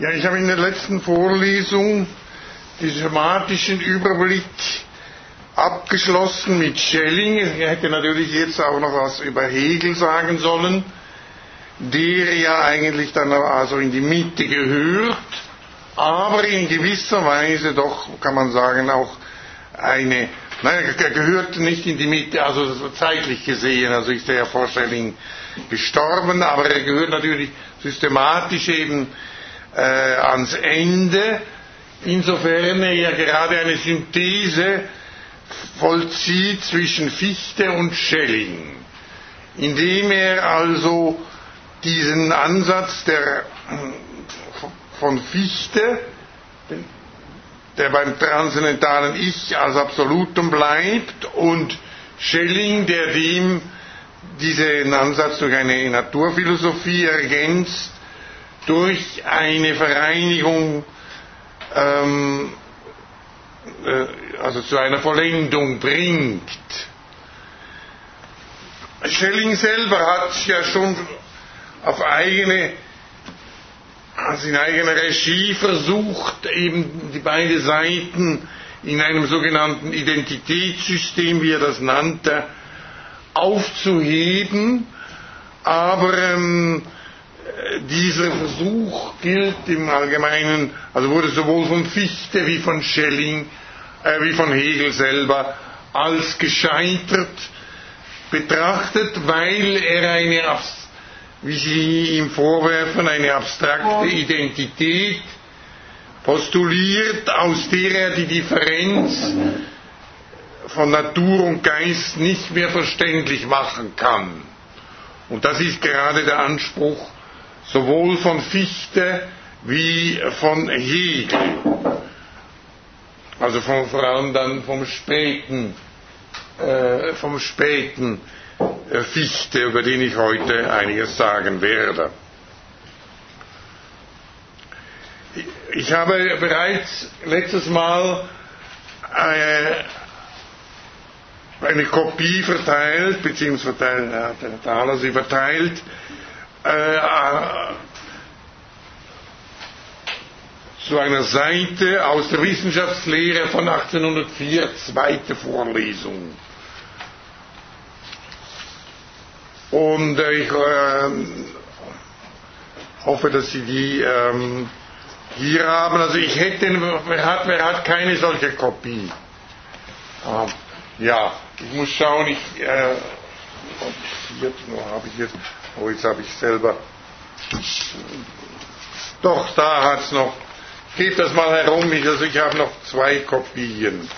Ja, ich habe in der letzten Vorlesung den schematischen Überblick abgeschlossen mit Schelling. Ich hätte natürlich jetzt auch noch was über Hegel sagen sollen, der ja eigentlich dann also in die Mitte gehört, aber in gewisser Weise doch, kann man sagen, auch eine, nein, er gehört nicht in die Mitte, also zeitlich gesehen, also ist ja vor Schelling gestorben, aber er gehört natürlich systematisch eben äh, ans Ende, insofern er ja gerade eine Synthese vollzieht zwischen Fichte und Schelling, indem er also diesen Ansatz der, von Fichte, der beim transzendentalen Ich als Absolutum bleibt, und Schelling, der dem diesen Ansatz durch eine Naturphilosophie ergänzt, durch eine Vereinigung, ähm, äh, also zu einer Vollendung bringt. Schelling selber hat ja schon auf eigene, also in eigener Regie versucht, eben die beiden Seiten in einem sogenannten Identitätssystem, wie er das nannte, aufzuheben, aber ähm, dieser Versuch gilt im Allgemeinen, also wurde sowohl von Fichte wie von Schelling, äh, wie von Hegel selber als gescheitert betrachtet, weil er eine, wie Sie ihm vorwerfen, eine abstrakte Identität postuliert, aus der er die Differenz von Natur und Geist nicht mehr verständlich machen kann. Und das ist gerade der Anspruch sowohl von Fichte wie von Hegel. Also von, vor allem dann vom späten, äh, vom späten äh, Fichte, über den ich heute einiges sagen werde. Ich habe bereits letztes Mal äh, eine Kopie verteilt, beziehungsweise der Thaler sie verteilt, äh, zu einer Seite aus der Wissenschaftslehre von 1804, zweite Vorlesung. Und äh, ich äh, hoffe, dass Sie die ähm, hier haben. Also ich hätte, wer hat, wer hat keine solche Kopie? Ah, ja, ich muss schauen, ich, äh, jetzt habe ich jetzt, oh, jetzt habe ich selber, doch, da hat es noch, gebt das mal herum, ich, also ich habe noch zwei Kopien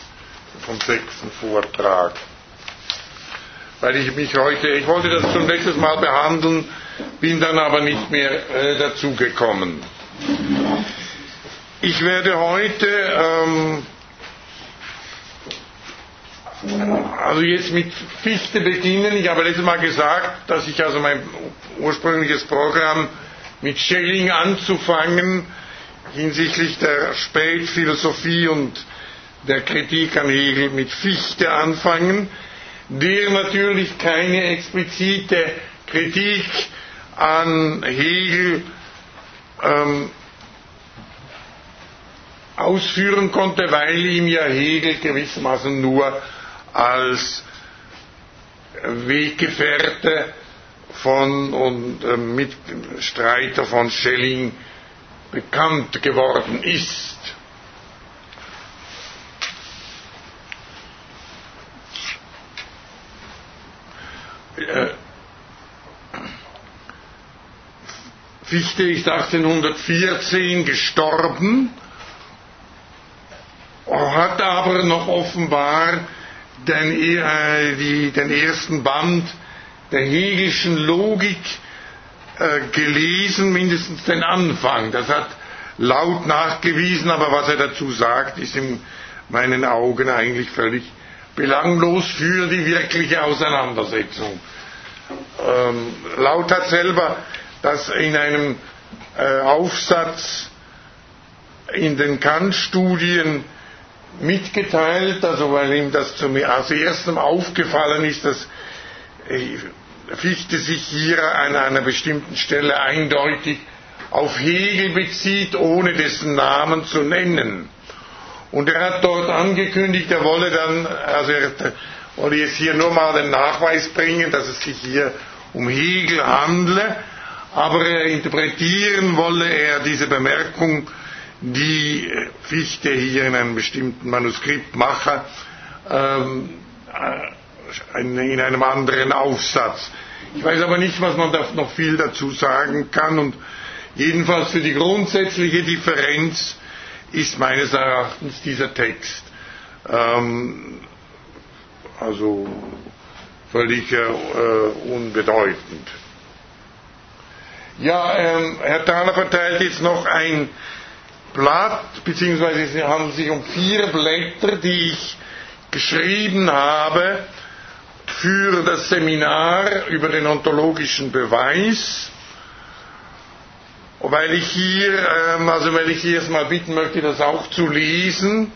vom sechsten Vortrag. Weil ich mich heute, ich wollte das zum letzten Mal behandeln, bin dann aber nicht mehr äh, dazugekommen. Ich werde heute ähm, also jetzt mit Fichte beginnen. Ich habe letztes Mal gesagt, dass ich also mein ursprüngliches Programm mit Schelling anzufangen hinsichtlich der Spätphilosophie und der Kritik an Hegel mit Fichte anfangen, der natürlich keine explizite Kritik an Hegel ähm, ausführen konnte, weil ihm ja Hegel gewissermaßen nur als Weggefährte von und äh, Mitstreiter von Schelling bekannt geworden ist. Äh, Fichte ist 1814 gestorben, hat aber noch offenbar den, äh, die, den ersten Band der Hegelischen Logik äh, gelesen, mindestens den Anfang. Das hat laut nachgewiesen, aber was er dazu sagt, ist in meinen Augen eigentlich völlig belanglos für die wirkliche Auseinandersetzung. Ähm, laut hat selber das in einem äh, Aufsatz in den Kant-Studien mitgeteilt, also weil ihm das zum als erstem aufgefallen ist, dass Fichte sich hier an einer bestimmten Stelle eindeutig auf Hegel bezieht, ohne dessen Namen zu nennen. Und er hat dort angekündigt, er wolle dann, also er wolle jetzt hier nur mal den Nachweis bringen, dass es sich hier um Hegel handle, aber er interpretieren wolle er diese Bemerkung, die Fichte hier in einem bestimmten Manuskript mache, ähm, äh, in einem anderen Aufsatz. Ich weiß aber nicht, was man da noch viel dazu sagen kann und jedenfalls für die grundsätzliche Differenz ist meines Erachtens dieser Text ähm, also völlig äh, unbedeutend. Ja, ähm, Herr Thaler verteilt jetzt noch ein Blatt, beziehungsweise es handelt sich um vier Blätter, die ich geschrieben habe für das Seminar über den ontologischen Beweis, weil ich hier, ähm, also weil ich Sie erstmal bitten möchte, das auch zu lesen.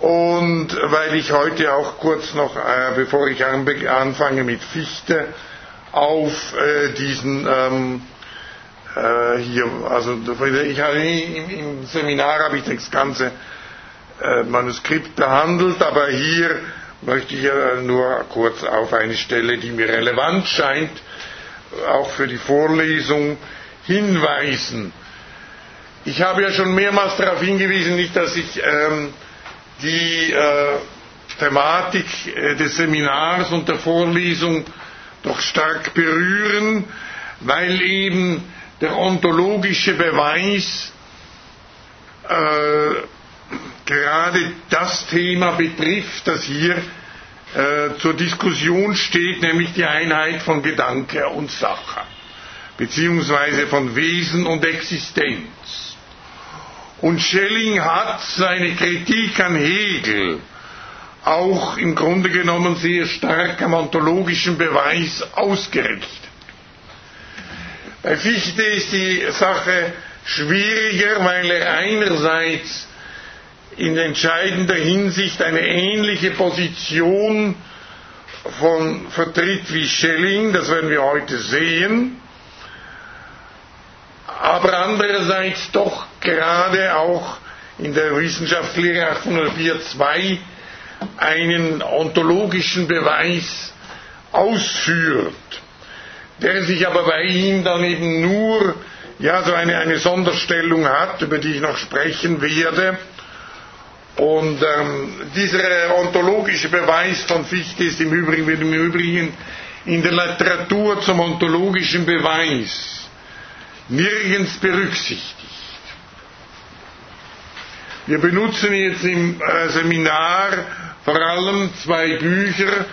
Und weil ich heute auch kurz noch, äh, bevor ich anfange mit Fichte, auf äh, diesen ähm, äh, hier, also ich im, im Seminar habe ich das ganze äh, Manuskript behandelt, aber hier möchte ich nur kurz auf eine Stelle, die mir relevant scheint, auch für die Vorlesung hinweisen. Ich habe ja schon mehrmals darauf hingewiesen, nicht, dass ich ähm, die äh, Thematik äh, des Seminars und der Vorlesung doch stark berühren, weil eben der ontologische Beweis äh, gerade das Thema betrifft, das hier äh, zur Diskussion steht, nämlich die Einheit von Gedanke und Sache, beziehungsweise von Wesen und Existenz. Und Schelling hat seine Kritik an Hegel auch im Grunde genommen sehr stark am ontologischen Beweis ausgerichtet. Bei Fichte ist die Sache schwieriger, weil er einerseits in entscheidender Hinsicht eine ähnliche Position von vertritt wie Schelling, das werden wir heute sehen, aber andererseits doch gerade auch in der Wissenschaftslehre 804.2 einen ontologischen Beweis ausführt, der sich aber bei ihm dann eben nur ja, so eine, eine Sonderstellung hat, über die ich noch sprechen werde, und ähm, dieser ontologische Beweis von Fichte ist im Übrigen, wird im Übrigen in der Literatur zum ontologischen Beweis nirgends berücksichtigt. Wir benutzen jetzt im äh, Seminar vor allem zwei Bücher,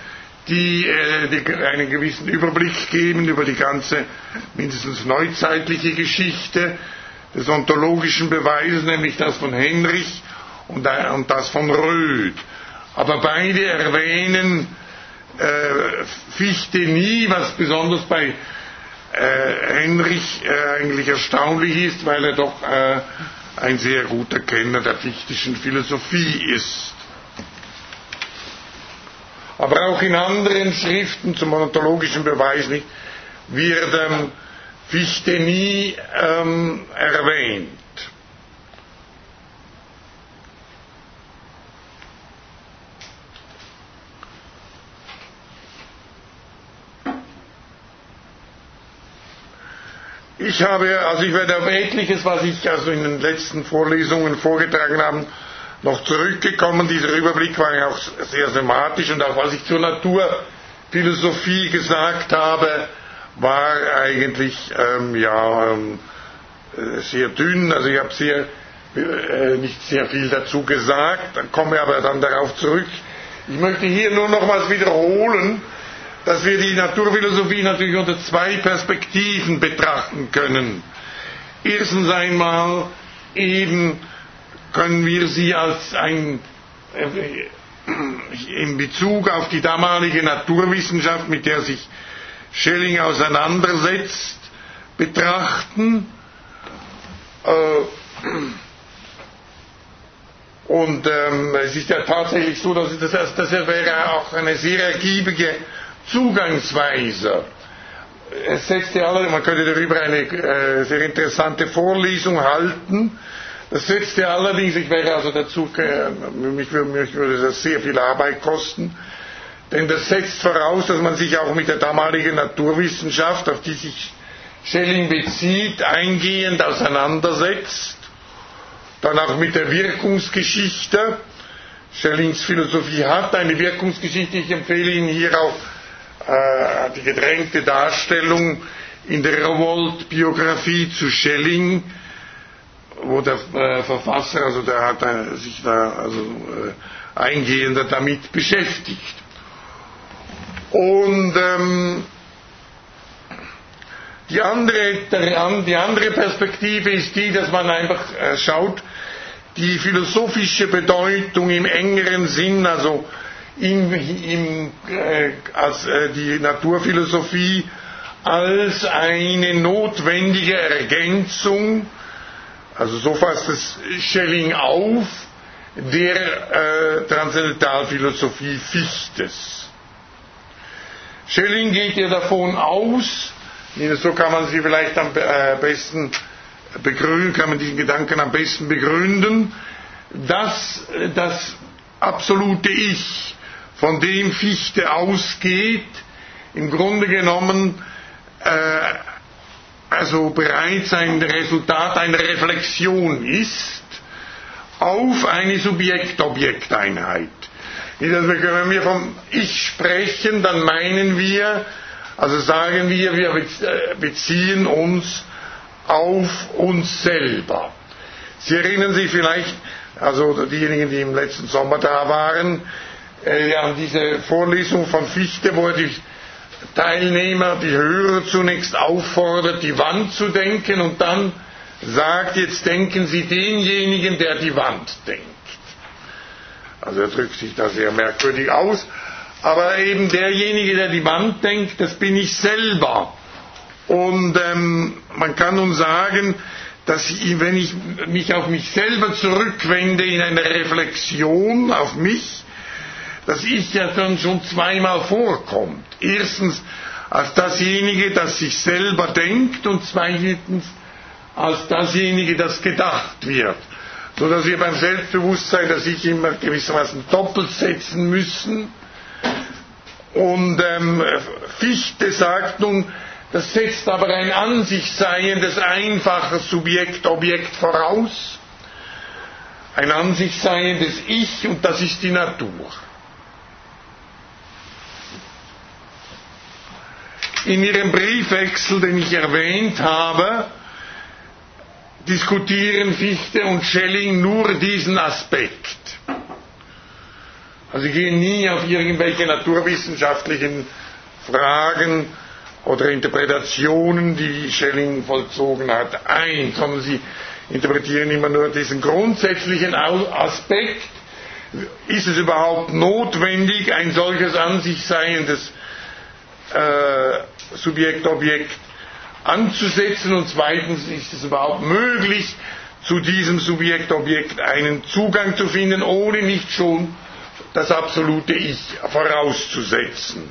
die, äh, die einen gewissen Überblick geben über die ganze mindestens neuzeitliche Geschichte des ontologischen Beweises, nämlich das von Henrich und, das von Röth. Aber beide erwähnen äh, Fichte nie, was besonders bei äh, Henrich äh, eigentlich erstaunlich ist, weil er doch äh, ein sehr guter Kenner der fichtischen Philosophie ist. Aber auch in anderen Schriften zum ontologischen Beweis nicht, wird ähm, Fichte nie ähm, erwähnt. Ich habe, also ich werde auf etliches, was ich also in den letzten Vorlesungen vorgetragen habe, noch zurückgekommen. Dieser Überblick war ja auch sehr sematisch und auch was ich zur Naturphilosophie gesagt habe, war eigentlich ähm, ja ähm, äh, sehr dünn. Also ich habe sehr äh, nicht sehr viel dazu gesagt, komme aber dann darauf zurück. Ich möchte hier nur nochmals wiederholen, dass wir die Naturphilosophie natürlich unter zwei Perspektiven betrachten können. Erstens einmal eben können wir sie als ein äh, in Bezug auf die damalige Naturwissenschaft, mit der sich Schelling auseinandersetzt, betrachten. Äh, und ähm, es ist ja tatsächlich so, dass das, das wäre auch eine sehr ergiebige Zugangsweise. es setzte alle, man könnte darüber eine äh, sehr interessante Vorlesung halten. Das setzte allerdings, ich wäre also dazu, mich, mich würde das sehr viel Arbeit kosten, denn das setzt voraus, dass man sich auch mit der damaligen Naturwissenschaft, auf die sich Schelling bezieht, eingehend auseinandersetzt, dann auch mit der Wirkungsgeschichte. Schellings Philosophie hat eine Wirkungsgeschichte, ich empfehle Ihnen hier auch äh, die gedrängte Darstellung in der Revolt-Biografie zu Schelling, wo der äh, Verfasser, also der hat äh, sich da also äh, eingehender damit beschäftigt. Und ähm, die, andere, der, die andere Perspektive ist die, dass man einfach schaut, die philosophische Bedeutung im engeren Sinn, also in, in, als die Naturphilosophie als eine notwendige Ergänzung, also so fasst es Schelling auf, der äh, Transzendentalphilosophie Fichtes. Schelling geht ja davon aus, so kann man sie vielleicht am äh, besten begründen, kann man diesen Gedanken am besten begründen, dass das absolute Ich von dem Fichte ausgeht, im Grunde genommen äh, also bereits ein Resultat einer Reflexion ist auf eine Subjekt-Objekt-Einheit. Wenn wir vom Ich sprechen, dann meinen wir, also sagen wir, wir äh, beziehen uns auf uns selber. Sie erinnern sich vielleicht, also diejenigen, die im letzten Sommer da waren, äh, an diese Vorlesung von Fichte, wo er die Teilnehmer, die Hörer zunächst auffordert, die Wand zu denken und dann sagt, jetzt denken Sie denjenigen, der die Wand denkt. Also er drückt sich da sehr merkwürdig aus, aber eben derjenige, der die Wand denkt, das bin ich selber. Und ähm, man kann nun sagen, dass ich, wenn ich mich auf mich selber zurückwende in einer Reflexion auf mich, dass ich ja dann schon zweimal vorkommt. Erstens als dasjenige, das sich selber denkt und zweitens als dasjenige, das gedacht wird. So dass wir beim Selbstbewusstsein das Ich immer gewissermaßen doppelt setzen müssen. Und ähm, Fichte sagt nun, das setzt aber ein an sich seiendes einfaches Subjekt-Objekt voraus. Ein an sich seiendes Ich und das ist die Natur. In Ihrem Briefwechsel, den ich erwähnt habe, diskutieren Fichte und Schelling nur diesen Aspekt. Also sie gehen nie auf irgendwelche naturwissenschaftlichen Fragen oder Interpretationen, die Schelling vollzogen hat, ein, sondern sie interpretieren immer nur diesen grundsätzlichen Aspekt. Ist es überhaupt notwendig, ein solches an sich seiendes äh, Subjekt-Objekt anzusetzen und zweitens ist es überhaupt möglich, zu diesem Subjekt-Objekt einen Zugang zu finden, ohne nicht schon das absolute Ich vorauszusetzen.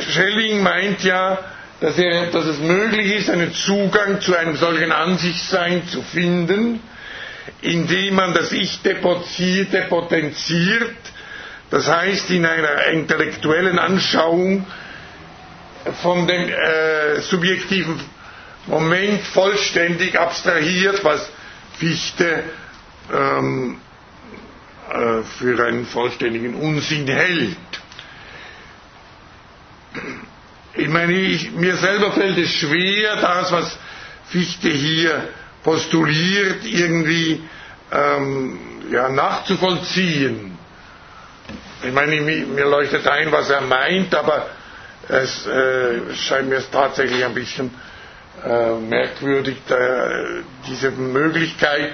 Schelling meint ja, dass, er, dass, es möglich ist, einen Zugang zu einem solchen Ansichtsein zu finden, indem man das Ich depotenziert, das heißt, in einer intellektuellen Anschauung von dem äh, subjektiven Moment vollständig abstrahiert, was Fichte ähm, äh, für einen vollständigen Unsinn hält. Ich meine, ich, mir selber fällt es schwer, das, was Fichte hier postuliert, irgendwie ähm, ja, nachzuvollziehen. Ich meine, mir leuchtet ein, was er meint, aber es äh, scheint mir tatsächlich ein bisschen äh, merkwürdig, äh, diese Möglichkeit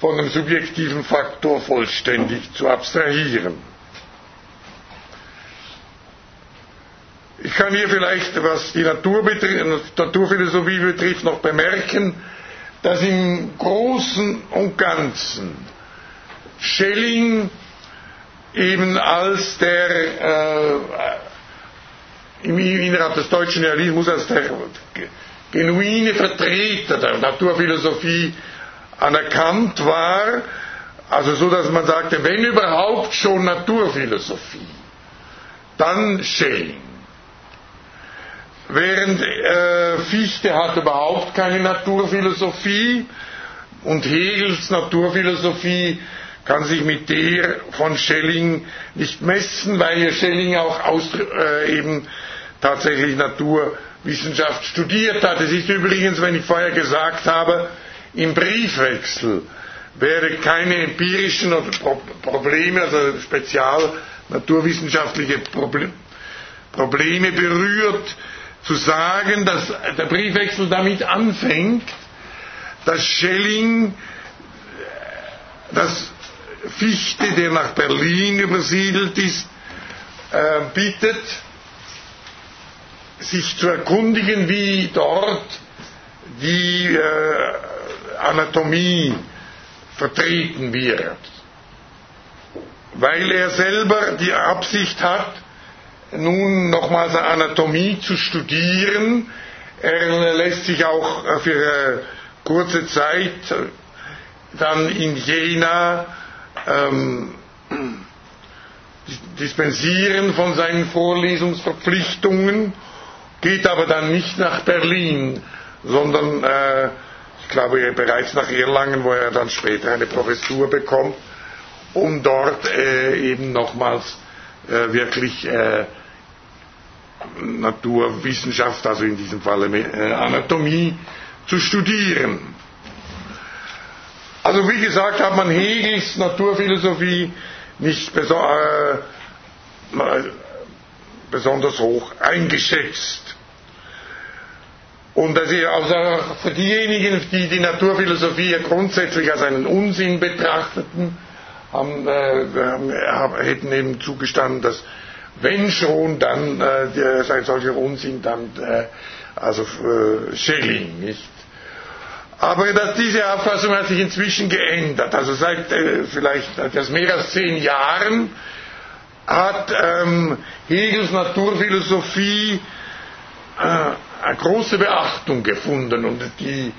von dem subjektiven Faktor vollständig zu abstrahieren. Ich kann hier vielleicht, was die Natur betrifft, Naturphilosophie betrifft, noch bemerken, dass im Großen und Ganzen Schelling eben als der äh, innerhalb des deutschen Realismus als der genuine Vertreter der Naturphilosophie anerkannt war, also so, dass man sagte, wenn überhaupt schon Naturphilosophie, dann Schelling. Während äh, Fichte hat überhaupt keine Naturphilosophie und Hegels Naturphilosophie kann sich mit der von Schelling nicht messen, weil Schelling auch aus, äh, eben tatsächlich Naturwissenschaft studiert hat. Es ist übrigens, wenn ich vorher gesagt habe, im Briefwechsel wäre keine empirischen Probleme, also spezial naturwissenschaftliche Probleme berührt, zu sagen, dass der Briefwechsel damit anfängt, dass Schelling das Fichte, der nach Berlin übersiedelt ist, äh, bittet, sich zu erkundigen, wie dort die äh, Anatomie vertreten wird. Weil er selber die Absicht hat, nun nochmals Anatomie zu studieren. Er lässt sich auch für kurze Zeit dann in Jena ähm, dispensieren von seinen Vorlesungsverpflichtungen, geht aber dann nicht nach Berlin, sondern äh, ich glaube bereits nach Erlangen, wo er dann später eine Professur bekommt, um dort äh, eben nochmals äh, wirklich äh, Naturwissenschaft, also in diesem Fall äh, Anatomie, zu studieren. Also wie gesagt hat man Hegels Naturphilosophie nicht beso äh, besonders hoch eingeschätzt. Und also für diejenigen, die die Naturphilosophie grundsätzlich als einen Unsinn betrachteten, haben, äh, hätten eben zugestanden, dass wenn schon, dann äh, solcher Unsinn, dann äh, also äh, Schelling, nicht? Aber dass diese Auffassung hat sich inzwischen geändert. Also seit äh, vielleicht etwas mehr als zehn Jahren hat ähm, Hegels Naturphilosophie äh, eine große Beachtung gefunden und die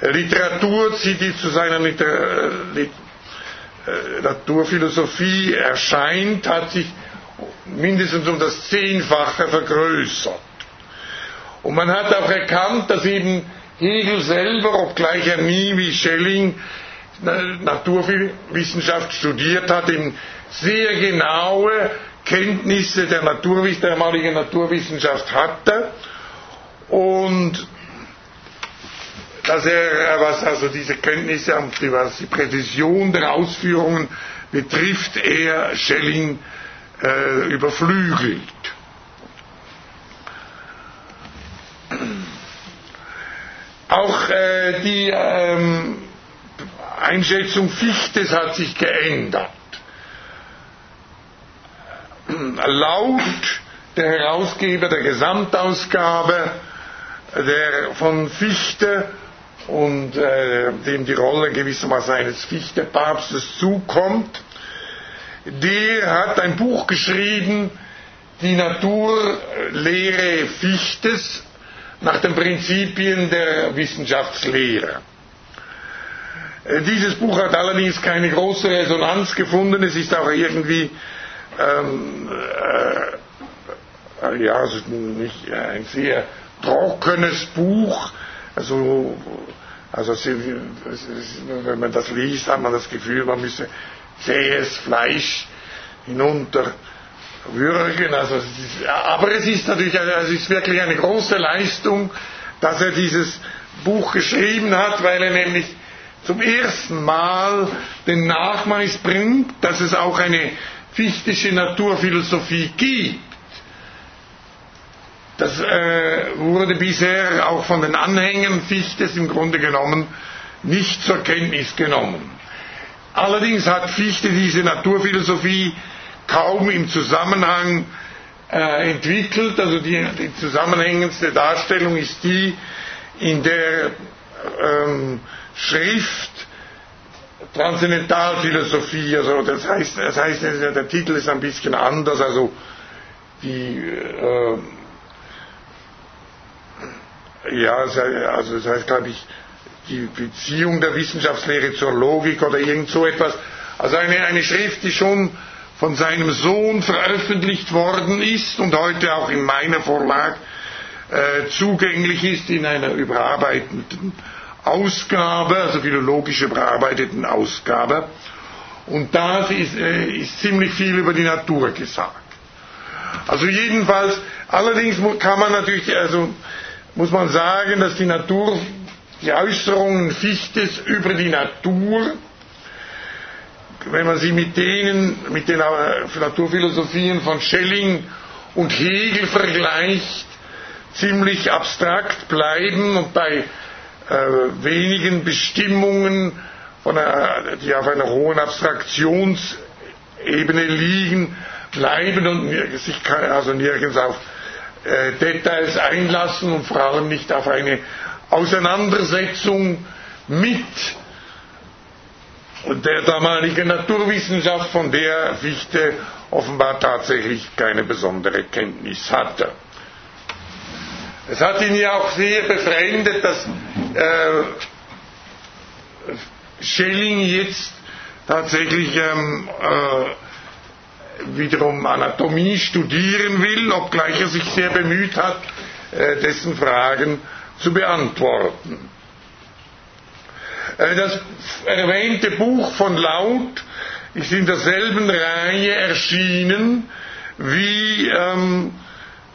Literatur, die zu seiner Liter äh, Naturphilosophie erscheint, hat sich mindestens um das Zehnfache vergrößert. Und man hat auch erkannt, dass eben Hegel selber, obgleich er nie wie Schelling Naturwissenschaft studiert hat, eben sehr genaue Kenntnisse der, Naturwiss damaligen Naturwissenschaft hatte und dass er, was also diese Kenntnisse, was die Präzision der Ausführungen betrifft, er Schelling äh, überflügelt. Auch äh, die ähm, Einschätzung Fichtes hat sich geändert. Laut der Herausgeber der Gesamtausgabe der von Fichte und äh, dem die Rolle gewissermaßen eines Fichte-Papstes zukommt, der hat ein Buch geschrieben, die Naturlehre Fichtes nach den Prinzipien der Wissenschaftslehre. Äh, dieses Buch hat allerdings keine große Resonanz gefunden. Es ist auch irgendwie ähm, äh, ja, also nicht ein sehr trockenes Buch. Also, also wenn man das liest, hat man das Gefühl, man müsse zähes Fleisch hinunterwürgen. Also aber es ist natürlich es ist wirklich eine große Leistung, dass er dieses Buch geschrieben hat, weil er nämlich zum ersten Mal den Nachweis bringt, dass es auch eine fichtische Naturphilosophie gibt. Das äh, wurde bisher auch von den Anhängern Fichtes im Grunde genommen nicht zur Kenntnis genommen. Allerdings hat Fichte diese Naturphilosophie kaum im Zusammenhang äh, entwickelt. Also die, die, zusammenhängendste Darstellung ist die, in der ähm, Schrift Transzendentalphilosophie, also das heißt, das heißt, der Titel ist ein bisschen anders, also die äh, ja, also das heißt, glaube ich, die Beziehung der Wissenschaftslehre zur Logik oder irgend so etwas. Also eine, eine Schrift, die schon von seinem Sohn veröffentlicht worden ist und heute auch in meiner Vorlage äh, zugänglich ist in einer überarbeiteten Ausgabe, also philologisch überarbeiteten Ausgabe. Und da ist, äh, ist ziemlich viel über die Natur gesagt. Also jedenfalls, allerdings kann man natürlich, also muss man sagen, dass die Natur, die Äußerungen Fichtes über die Natur, wenn man sie mit denen, mit den äh, Naturphilosophien von Schelling und Hegel vergleicht, ziemlich abstrakt bleiben und bei äh, wenigen Bestimmungen, einer, die auf einer hohen Abstraktionsebene liegen, bleiben und sich also nirgends auf äh, Details einlassen und vor allem nicht auf eine Auseinandersetzung mit der damaligen Naturwissenschaft, von der Fichte offenbar tatsächlich keine besondere Kenntnis hatte. Es hat ihn ja auch sehr befremdet, dass äh, Schelling jetzt tatsächlich ähm, äh, wiederum Anatomie studieren will, obgleich er sich sehr bemüht hat, äh, dessen Fragen zu beantworten. Äh, das erwähnte Buch von Laut ist in derselben Reihe erschienen wie ähm,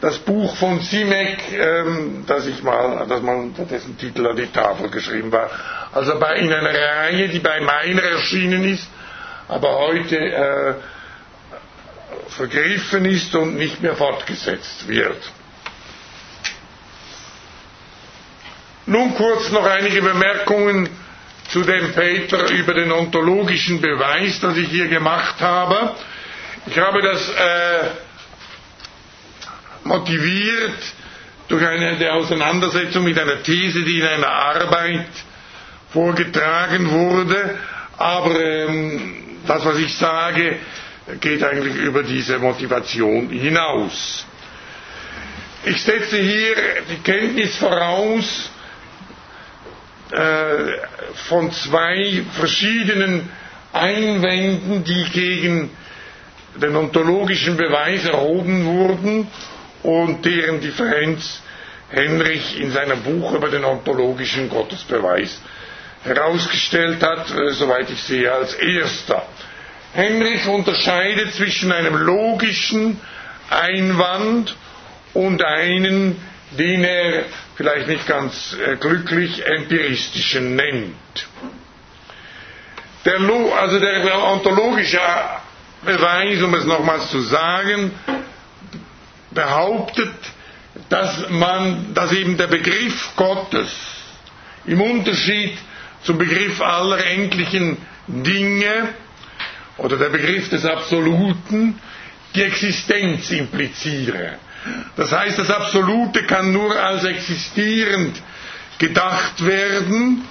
das Buch von Simek, ähm, das ich mal, das man, dessen Titel an die Tafel geschrieben war. Also bei, in einer Reihe, die bei meiner erschienen ist, aber heute äh, vergriffen ist und nicht mehr fortgesetzt wird. Nun kurz noch einige Bemerkungen zu dem Paper über den ontologischen Beweis, das ich hier gemacht habe. Ich habe das äh, motiviert durch eine Auseinandersetzung mit einer These, die in einer Arbeit vorgetragen wurde. Aber ähm, das, was ich sage, geht eigentlich über diese Motivation hinaus. Ich setze hier die Kenntnis voraus von zwei verschiedenen Einwänden, die gegen den ontologischen Beweis erhoben wurden und deren Differenz Henrich in seinem Buch über den ontologischen Gottesbeweis herausgestellt hat, äh, soweit ich sehe, als erster. Henrich unterscheidet zwischen einem logischen Einwand und einen, den er vielleicht nicht ganz äh, glücklich empiristischen nennt. Der, also der ontologische Beweis, um es nochmals zu sagen, behauptet, dass man, dass eben der Begriff Gottes im Unterschied zum Begriff aller endlichen Dinge oder der Begriff des Absoluten die Existenz impliziere. Das heißt, das Absolute kann nur als existierend gedacht werden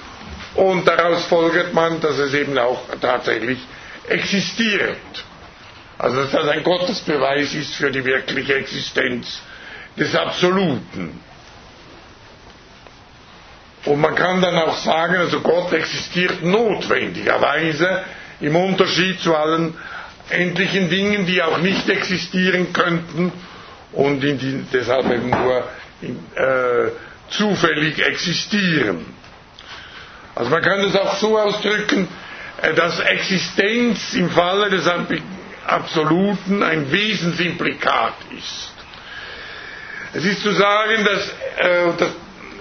und daraus folgert man, dass es eben auch tatsächlich existiert. Also dass das ein Gottesbeweis ist für die wirkliche Existenz des Absoluten. Und man kann dann auch sagen, also Gott existiert notwendigerweise im Unterschied zu allen endlichen Dingen, die auch nicht existieren könnten und die deshalb eben nur in, äh, zufällig existieren. Also man kann es auch so ausdrücken, äh, dass Existenz im Falle des Absoluten ein Wesensimplikat ist. Es ist zu sagen, dass, äh, das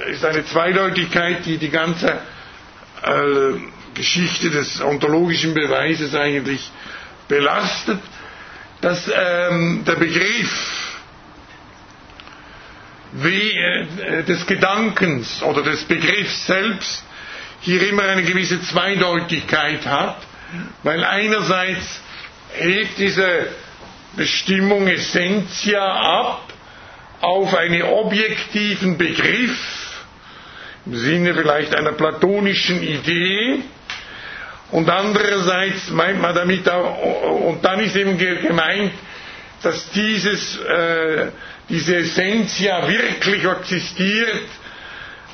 ist eine Zweideutigkeit, die die ganze äh, Geschichte des ontologischen Beweises eigentlich belastet, dass ähm, der Begriff wie, äh, des Gedankens oder des Begriffs selbst hier immer eine gewisse Zweideutigkeit hat, weil einerseits hebt diese Bestimmung Essentia ab auf einen objektiven Begriff, im Sinne vielleicht einer platonischen Idee, und andererseits meint man damit auch, und dann ist eben gemeint, dass dieses, äh, diese Essentia wirklich existiert,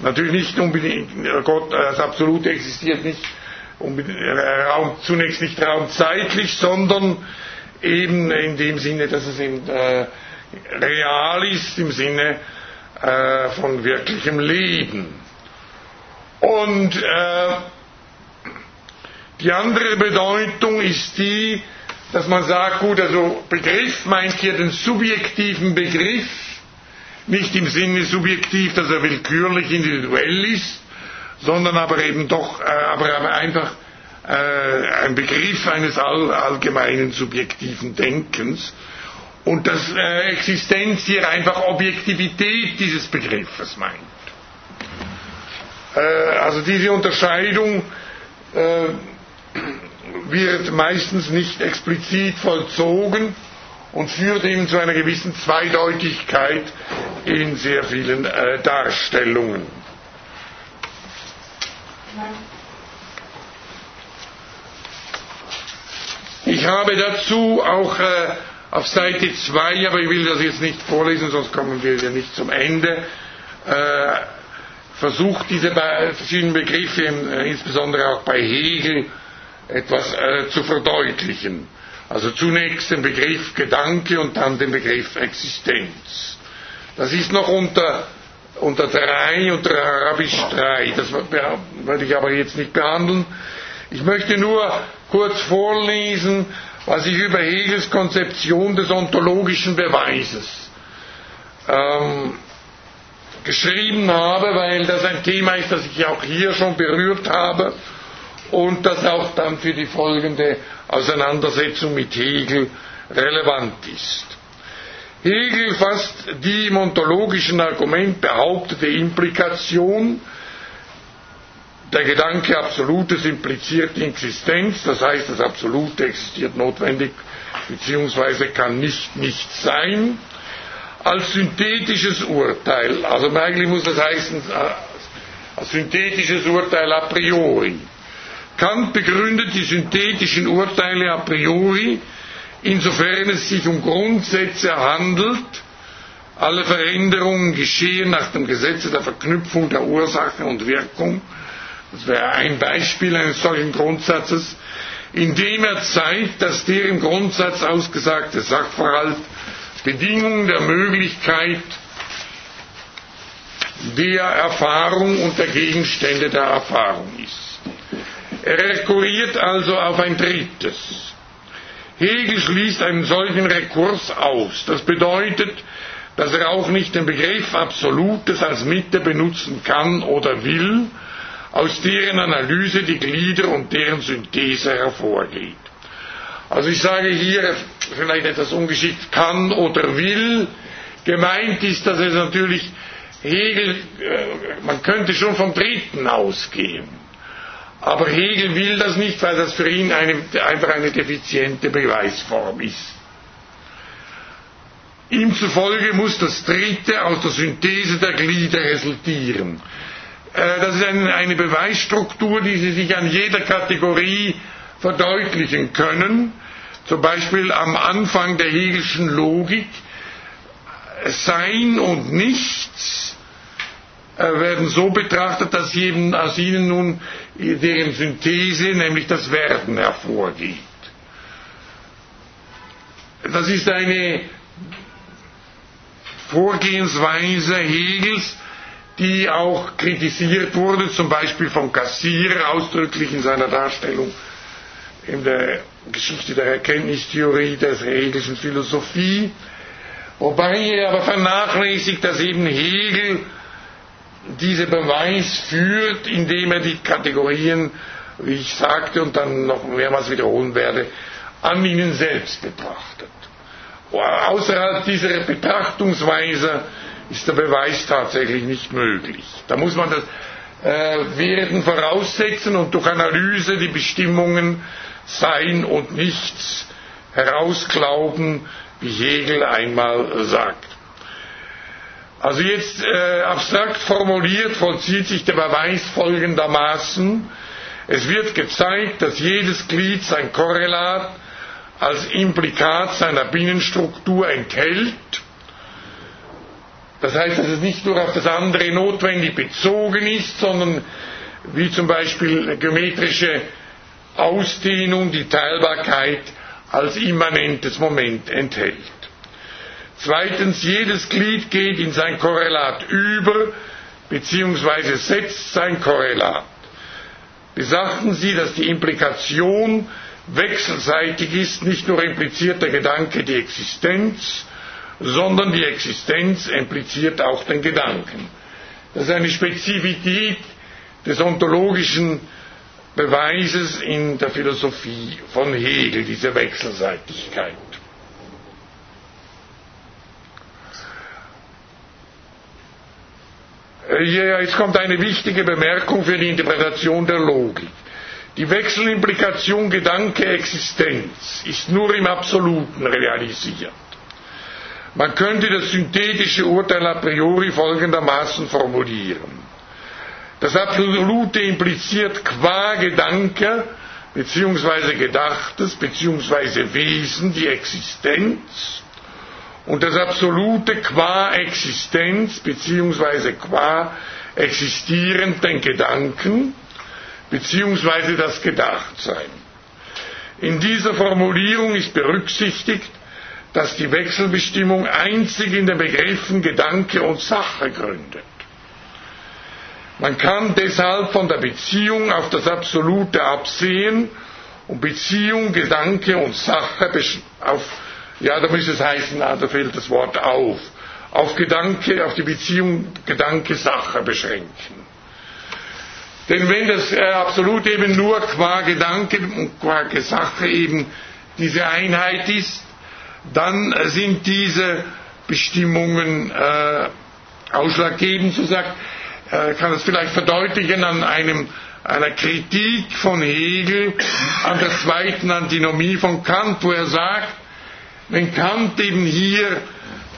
Natürlich nicht unbedingt, Gott als Absolute existiert nicht Raum, zunächst nicht raumzeitlich, sondern eben in dem Sinne, dass es eben äh, real ist, im Sinne äh, von wirklichem Leben. Und äh, die andere Bedeutung ist die, dass man sagt, gut, also Begriff meint hier den subjektiven Begriff, nicht im Sinne subjektiv, dass er willkürlich individuell ist, sondern aber eben doch, äh, aber einfach äh, ein Begriff eines all, allgemeinen subjektiven Denkens und dass äh, Existenz hier einfach Objektivität dieses Begriffes meint. Äh, also diese Unterscheidung äh, wird meistens nicht explizit vollzogen und führt eben zu einer gewissen Zweideutigkeit in sehr vielen äh, Darstellungen. Ich habe dazu auch äh, auf Seite 2, aber ich will das jetzt nicht vorlesen, sonst kommen wir ja nicht zum Ende, äh, versucht diese verschiedenen Begriffe, äh, insbesondere auch bei Hegel, etwas äh, zu verdeutlichen. Also zunächst den Begriff Gedanke und dann den Begriff Existenz. Das ist noch unter, unter drei, unter Arabisch drei. Das werde ich aber jetzt nicht behandeln. Ich möchte nur kurz vorlesen, was ich über Hegels Konzeption des ontologischen Beweises ähm, geschrieben habe, weil das ein Thema ist, das ich auch hier schon berührt habe und das auch dann für die folgende Auseinandersetzung mit Hegel relevant ist. Hegel fasst die im ontologischen Argument behauptete Implikation, der Gedanke Absolutes impliziert Existenz, das heißt, das Absolute existiert notwendig beziehungsweise kann nicht nicht sein, als synthetisches Urteil, also eigentlich muss das heißen, äh, als synthetisches Urteil a priori. Kant begründet die synthetischen Urteile a priori, insofern es sich um Grundsätze handelt, alle Veränderungen geschehen nach dem Gesetze der Verknüpfung der Ursache und Wirkung, das wäre ein Beispiel eines solchen Grundsatzes, indem er zeigt, dass der im Grundsatz ausgesagte Sachverhalt Bedingung der Möglichkeit der Erfahrung und der Gegenstände der Erfahrung ist. Er rekurriert also auf ein drittes. Hegel schließt einen solchen Rekurs aus. Das bedeutet, dass er auch nicht den Begriff Absolutes als Mitte benutzen kann oder will, aus deren Analyse die Glieder und deren Synthese hervorgeht. Also ich sage hier vielleicht etwas ungeschickt kann oder will. Gemeint ist, dass es natürlich Hegel, äh, man könnte schon vom Dritten ausgehen. Aber Hegel will das nicht, weil das für ihn eine, einfach eine defiziente Beweisform ist. Ihm zufolge muss das Dritte aus der Synthese der Glieder resultieren. Äh, das ist eine Beweisstruktur, die Sie sich an jeder Kategorie verdeutlichen können zum Beispiel am Anfang der Hegelschen Logik, Sein und Nichts äh, werden so betrachtet, dass eben aus ihnen nun deren Synthese, nämlich das Werden, hervorgeht. Das ist eine Vorgehensweise Hegels, die auch kritisiert wurde, zum Beispiel von Cassirer ausdrücklich in seiner Darstellung in der Geschichte der Erkenntnistheorie der Hegelischen Philosophie, wobei er aber vernachlässigt, dass eben Hegel diese Beweis führt, indem er die Kategorien, wie ich sagte und dann noch mehrmals wiederholen werde, an ihnen selbst betrachtet. Außerhalb dieser Betrachtungsweise ist der Beweis tatsächlich nicht möglich. Da muss man das äh, Werden voraussetzen und durch Analyse die Bestimmungen sein und Nichts herausglauben, wie Hegel einmal sagt. Also jetzt äh, abstrakt formuliert vollzieht sich der Beweis folgendermaßen. Es wird gezeigt, dass jedes Glied sein Korrelat als Implikat seiner Binnenstruktur enthält Das heißt, dass es nicht nur auf das andere notwendig bezogen ist, sondern wie zum Beispiel geometrische Ausdehnung die Teilbarkeit als immanentes Moment enthält. Zweitens, jedes Glied geht in sein Korrelat über, beziehungsweise setzt sein Korrelat. Besachten Sie, dass die Implikation wechselseitig ist, nicht nur impliziert der Gedanke die Existenz, sondern die Existenz impliziert auch den Gedanken. Das ist eine Spezifität des ontologischen Beweises in der Philosophie von Hegel, diese Wechselseitigkeit. Jetzt kommt eine wichtige Bemerkung für die Interpretation der Logik. Die Wechselimplikation Gedanke-Existenz ist nur im Absoluten realisiert. Man könnte das synthetische Urteil a priori folgendermaßen formulieren. Das Absolute impliziert qua Gedanke beziehungsweise Gedachtes beziehungsweise Wesen die Existenz und das Absolute qua Existenz beziehungsweise qua existierend den Gedanken beziehungsweise das Gedachtsein. In dieser Formulierung ist berücksichtigt, dass die Wechselbestimmung einzig in den Begriffen Gedanke und Sache gründet. Man kann deshalb von der Beziehung auf das Absolute absehen und Beziehung, Gedanke und Sache auf, ja, da müsste es heißen, ah, da fehlt das Wort auf, auf Gedanke, auf die Beziehung Gedanke, Sache beschränken. Denn wenn das äh, Absolut eben nur qua Gedanke und qua Sache eben diese Einheit ist, dann sind diese Bestimmungen äh, ausschlaggebend, so sagt, äh, kann es vielleicht verdeutlichen an einem, einer Kritik von Hegel an der zweiten Antinomie von Kant, wo er sagt, wenn Kant eben hier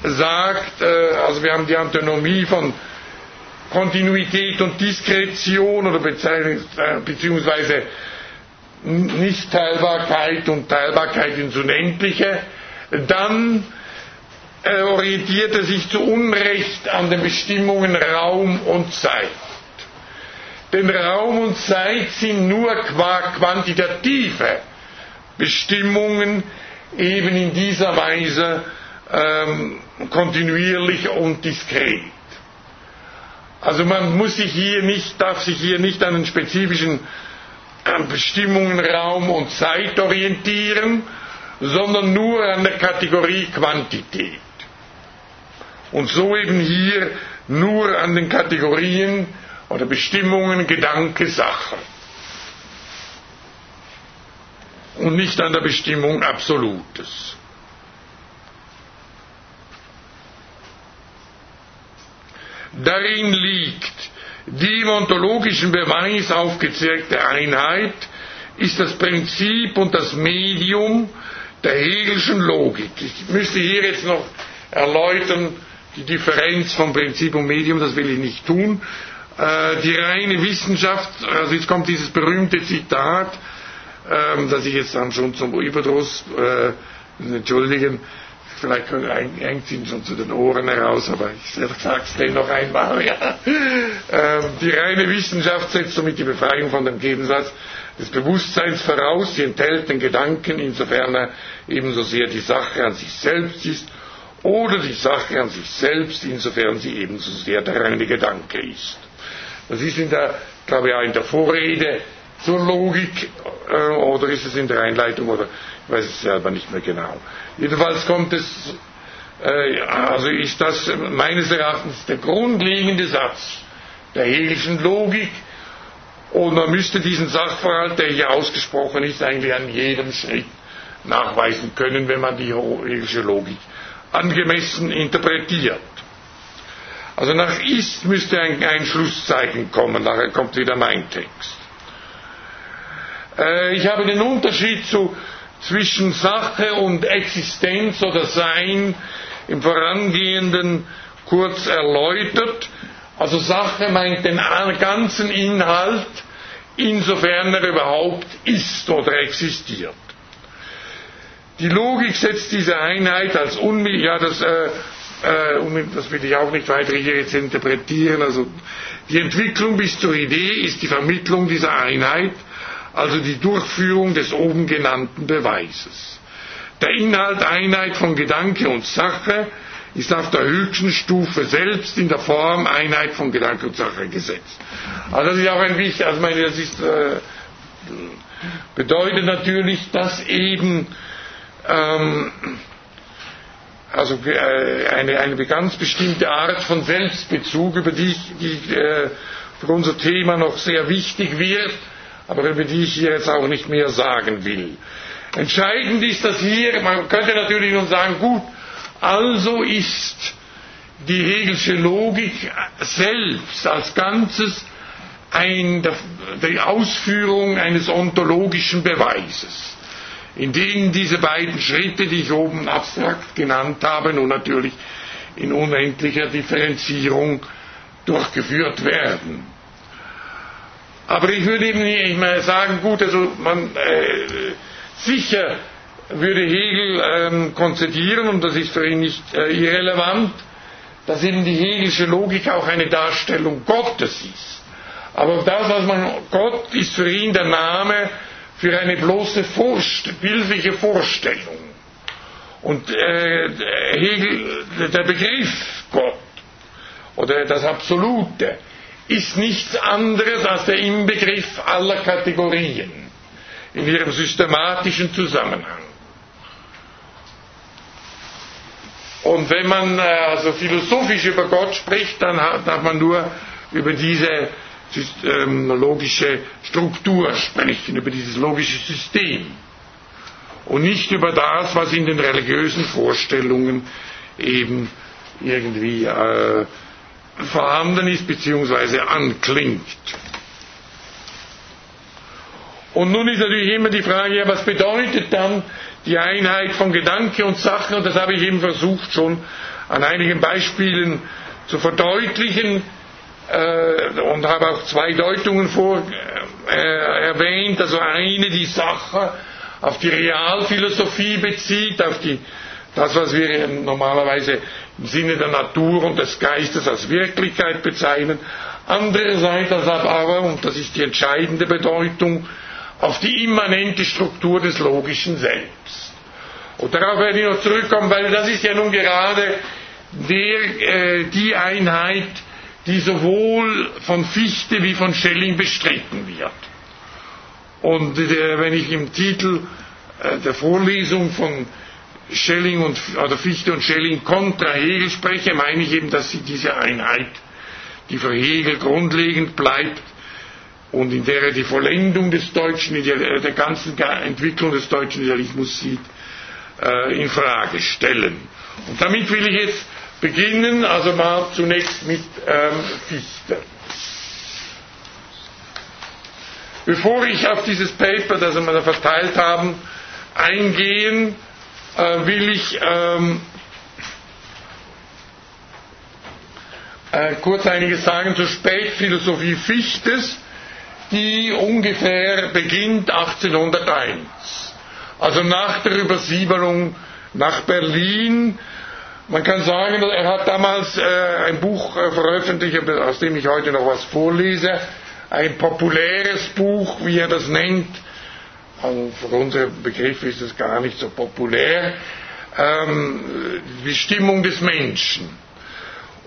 sagt, äh, also wir haben die Antinomie von Kontinuität und Diskretion oder äh, beziehungsweise Nichtteilbarkeit und Teilbarkeit ins Unendliche, dann äh, orientiert er sich zu Unrecht an den Bestimmungen Raum und Zeit. Denn Raum und Zeit sind nur qua quantitative Bestimmungen eben in dieser Weise ähm, kontinuierlich und diskret. Also man muss sich hier nicht, darf sich hier nicht an den spezifischen äh, Bestimmungen Raum und Zeit orientieren, sondern nur an der Kategorie Quantität. Und so eben hier nur an den Kategorien oder Bestimmungen Gedanke, Sache. Und nicht an der Bestimmung Absolutes. Darin liegt die im ontologischen Beweis aufgezeigte Einheit, ist das Prinzip und das Medium der Hegelschen Logik. Ich müsste hier jetzt noch erläutern, die Differenz von Prinzip und Medium, das will ich nicht tun. Äh, die reine Wissenschaft, also jetzt kommt dieses berühmte Zitat, äh, das ich jetzt dann schon zum Überdruss, äh, entschuldigen, vielleicht hängt Ihnen schon zu den Ohren heraus, aber ich sage es dennoch einmal. Ja. Ähm, die reine Wissenschaft setzt somit die Befreiung von dem Gegensatz des Bewusstseins voraus. Sie enthält den Gedanken, insofern er ebenso sehr die Sache an sich selbst ist oder die Sache an sich selbst, insofern sie ebenso sehr der reine Gedanke ist. Das ist in der, glaube ich, auch in der Vorrede zur Logik, äh, oder ist es in der Einleitung, oder ich weiß es selber nicht mehr genau. Jedenfalls kommt es, äh, also ist das meines Erachtens der grundlegende Satz der hegelischen Logik, und man müsste diesen Sachverhalt, der hier ausgesprochen ist, eigentlich an jedem Schritt nachweisen können, wenn man die hegelische Logik angemessen interpretiert. Also nach ist müsste ein, ein Schlusszeichen kommen, nachher kommt wieder mein Text. Äh, ich habe den Unterschied zu, zwischen Sache und Existenz oder Sein im vorangehenden kurz erläutert. Also Sache meint den ganzen Inhalt, insofern er überhaupt ist oder existiert. Die Logik setzt diese Einheit als unmittelbar, ja, das, äh, äh, das will ich auch nicht weiter hier jetzt interpretieren, also die Entwicklung bis zur Idee ist die Vermittlung dieser Einheit, also die Durchführung des oben genannten Beweises. Der Inhalt Einheit von Gedanke und Sache ist auf der höchsten Stufe selbst in der Form Einheit von Gedanke und Sache gesetzt. Also das ist auch ein wichtig, also meine, das ist, äh, bedeutet natürlich, dass eben ähm, also äh, eine, eine ganz bestimmte Art von Selbstbezug, über die, die äh, für unser Thema noch sehr wichtig wird, aber über die ich hier jetzt auch nicht mehr sagen will. Entscheidend ist, dass hier, man könnte natürlich nun sagen, gut, also ist die Hegelsche Logik selbst als Ganzes ein, die Ausführung eines ontologischen Beweises in denen diese beiden Schritte, die ich oben abstrakt genannt habe, nun natürlich in unendlicher Differenzierung durchgeführt werden. Aber ich würde eben nicht mal sagen, gut, also man äh, sicher würde Hegel ähm, konzidieren, und das ist für ihn nicht äh, irrelevant, dass eben die hegelische Logik auch eine Darstellung Gottes ist. Aber das, was man Gott ist für ihn der Name, für eine bloße Vorst bildliche Vorstellung. Und äh, Hegel, der Begriff Gott oder das Absolute ist nichts anderes als der Inbegriff aller Kategorien in ihrem systematischen Zusammenhang. Und wenn man äh, also philosophisch über Gott spricht, dann darf man nur über diese ähm, logische Struktur sprechen, über dieses logische System. Und nicht über das, was in den religiösen Vorstellungen eben irgendwie äh, vorhanden ist bzw. anklingt. Und nun ist natürlich immer die Frage, ja, was bedeutet dann die Einheit von Gedanke und Sache? Und das habe ich eben versucht schon an einigen Beispielen zu verdeutlichen äh, und habe auch zwei Deutungen vor äh, erwähnt. Also eine, die Sache auf die Realphilosophie bezieht, auf die, das, was wir normalerweise im Sinne der Natur und des Geistes als Wirklichkeit bezeichnen. Andererseits aber, und das ist die entscheidende Bedeutung, auf die immanente Struktur des Logischen selbst. Und darauf werde ich noch zurückkommen, weil das ist ja nun gerade der, äh, die Einheit, die sowohl von Fichte wie von Schelling bestritten wird. Und äh, wenn ich im Titel äh, der Vorlesung von Schelling und, oder Fichte und Schelling kontra Hegel spreche, meine ich eben, dass sie diese Einheit, die für Hegel grundlegend bleibt und in der er die Vollendung des deutschen, äh, der ganzen Entwicklung des deutschen Idealismus sieht, äh, in Frage stellen. Und damit will ich jetzt beginnen, also mal zunächst mit ähm, Fichte. Bevor ich auf dieses Paper, das wir da verteilt haben, eingehen, äh, will ich ähm, äh, kurz einiges sagen zur Spätphilosophie Fichtes, die ungefähr beginnt 1801. Also nach der Übersiedelung nach Berlin man kann sagen, er hat damals äh, ein Buch äh, veröffentlicht, aus dem ich heute noch was vorlese, ein populäres Buch, wie er das nennt. Für unsere Begriffe ist es gar nicht so populär. Ähm, die Stimmung des Menschen.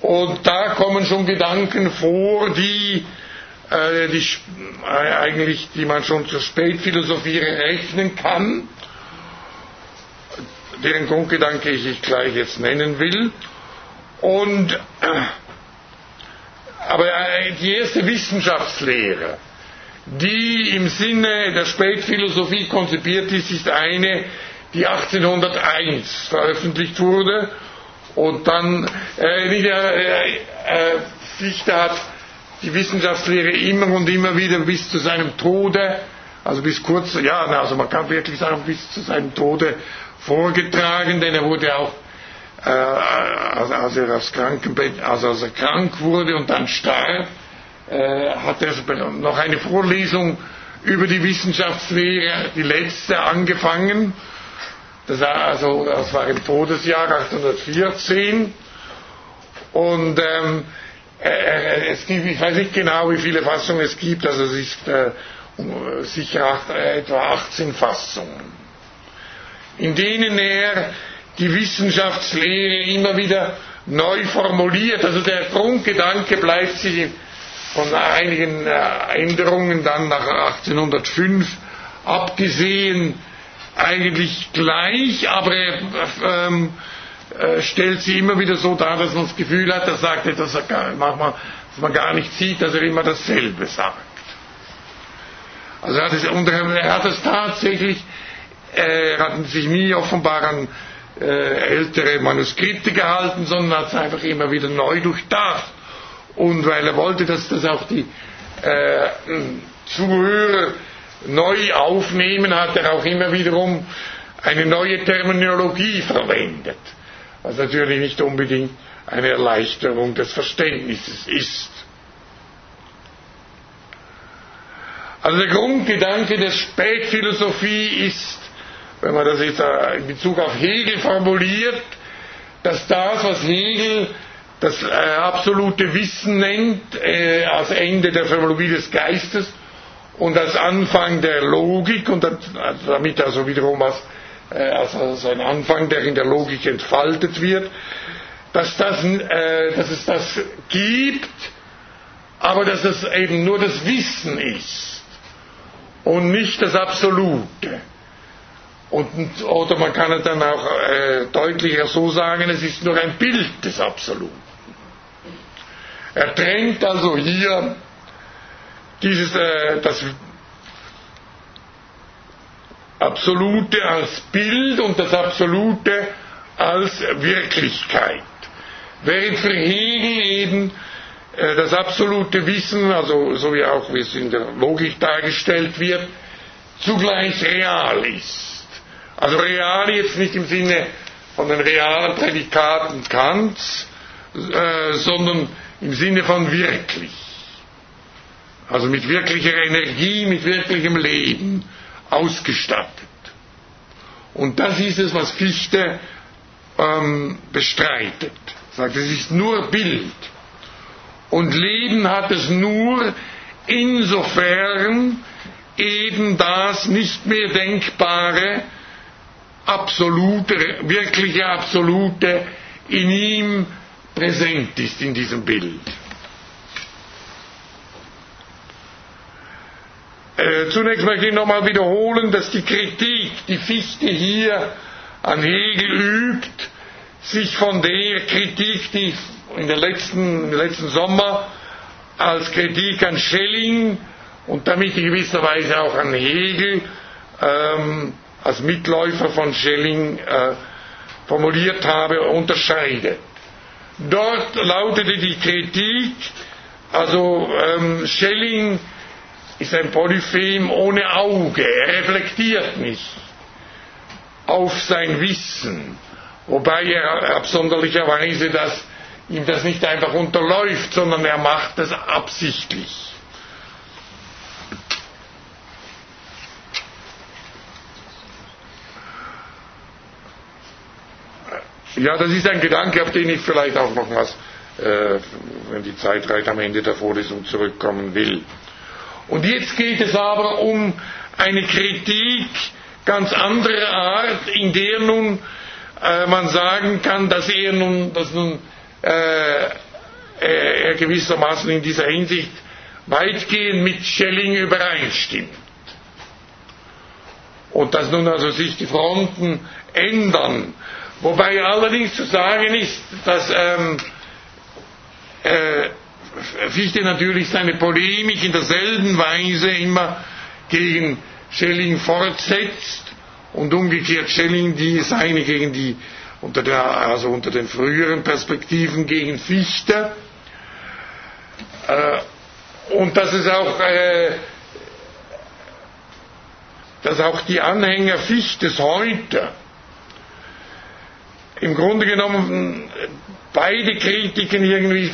Und da kommen schon Gedanken vor, die, äh, die äh, eigentlich, die man schon zur Spätphilosophie rechnen kann deren Grundgedanke ich gleich jetzt nennen will. Und, äh, aber äh, die erste Wissenschaftslehre, die im Sinne der Spätphilosophie konzipiert ist, ist eine, die 1801 veröffentlicht wurde und dann äh, wieder, äh, äh, Fichte hat die Wissenschaftslehre immer und immer wieder bis zu seinem Tode, also bis kurz, ja, also man kann wirklich sagen, bis zu seinem Tode vorgetragen, denn er wurde auch, äh, als, er aufs Krankenbett, also als er krank wurde und dann starb, äh, hat er noch eine Vorlesung über die Wissenschaftslehre, die letzte, angefangen. Das war, also, das war im Todesjahr 1814. Und ähm, äh, es gibt, ich weiß nicht genau, wie viele Fassungen es gibt, also es ist äh, sicher acht, äh, etwa 18 Fassungen, in denen er die Wissenschaftslehre immer wieder neu formuliert. Also der Grundgedanke bleibt sich von einigen äh, Änderungen dann nach 1805 abgesehen eigentlich gleich, aber er ähm, äh, stellt sie immer wieder so dar, dass man das Gefühl hat, er sagt etwas, dass man gar nicht sieht, dass er immer dasselbe sagt. Also er hat es, er hat es tatsächlich, äh, er hat sich nie offenbar an äh, ältere Manuskripte gehalten, sondern hat es einfach immer wieder neu durchdacht. Und weil er wollte, dass das auch die äh, Zuhörer neu aufnehmen, hat er auch immer wiederum eine neue Terminologie verwendet, was natürlich nicht unbedingt eine Erleichterung des Verständnisses ist. Also der Grundgedanke der Spätphilosophie ist, wenn man das jetzt äh, in Bezug auf Hegel formuliert, dass das, was Hegel das äh, absolute Wissen nennt, äh, als Ende der Phänomenologie des Geistes und als Anfang der Logik und damit also wiederum als, äh, als, ein Anfang, der in der Logik entfaltet wird, dass, das, äh, dass es das gibt, aber dass es eben nur das Wissen ist und nicht das Absolute. Und, oder man kann es dann auch äh, deutlicher so sagen, es ist nur ein Bild des Absoluten. Er trennt also hier dieses, äh, das Absolute als Bild und das Absolute als Wirklichkeit. Während für Hegel eben äh, das absolute Wissen, also so wie auch wie es in der Logik dargestellt wird, zugleich real ist. Also real jetzt nicht im Sinne von den realen Prädikaten Kants, äh, sondern im Sinne von wirklich. Also mit wirklicher Energie, mit wirklichem Leben ausgestattet. Und das ist es, was Fichte ähm, bestreitet. Sagt, es ist nur Bild. Und Leben hat es nur insofern eben das nicht mehr Denkbare, absolute, wirkliche Absolute in ihm präsent ist in diesem Bild. Äh, zunächst möchte ich nochmal wiederholen, dass die Kritik, die Fichte hier an Hegel übt, sich von der Kritik, die in der letzten, im letzten Sommer als Kritik an Schelling und damit in gewisser Weise auch an Hegel ähm, als Mitläufer von Schelling äh, formuliert habe, unterscheidet. Dort lautete die Kritik, also ähm, Schelling ist ein Polyphem ohne Auge, er reflektiert nicht auf sein Wissen, wobei er absonderlicherweise das, ihm das nicht einfach unterläuft, sondern er macht das absichtlich. Ja, das ist ein Gedanke, auf den ich vielleicht auch noch was, äh, wenn die Zeit reicht, am Ende der Vorlesung zurückkommen will. Und jetzt geht es aber um eine Kritik ganz anderer Art, in der nun äh, man sagen kann, dass er nun, dass nun äh, er gewissermaßen in dieser Hinsicht weitgehend mit Schelling übereinstimmt. Und dass nun also sich die Fronten ändern Wobei allerdings zu sagen ist, dass ähm, äh, Fichte natürlich seine Polemik in derselben Weise immer gegen Schelling fortsetzt und umgekehrt Schelling die seine gegen die unter, der, also unter den früheren Perspektiven gegen Fichte. Äh, und dass es auch äh, dass auch die Anhänger Fichtes heute im Grunde genommen beide Kritiken irgendwie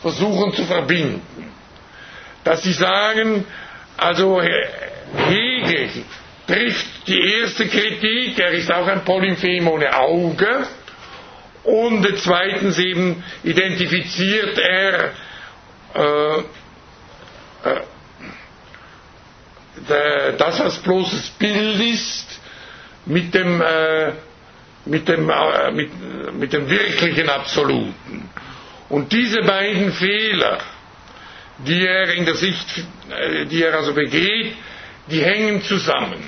versuchen zu verbinden. Dass sie sagen, also Hegel trifft die erste Kritik, er ist auch ein Polyphem ohne Auge, Und zweitens eben identifiziert er äh, äh, das als bloßes Bild ist mit dem, äh, mit dem, äh, mit, mit dem wirklichen Absoluten. Und diese beiden Fehler, die er in der Sicht, äh, die er also begeht, die hängen zusammen.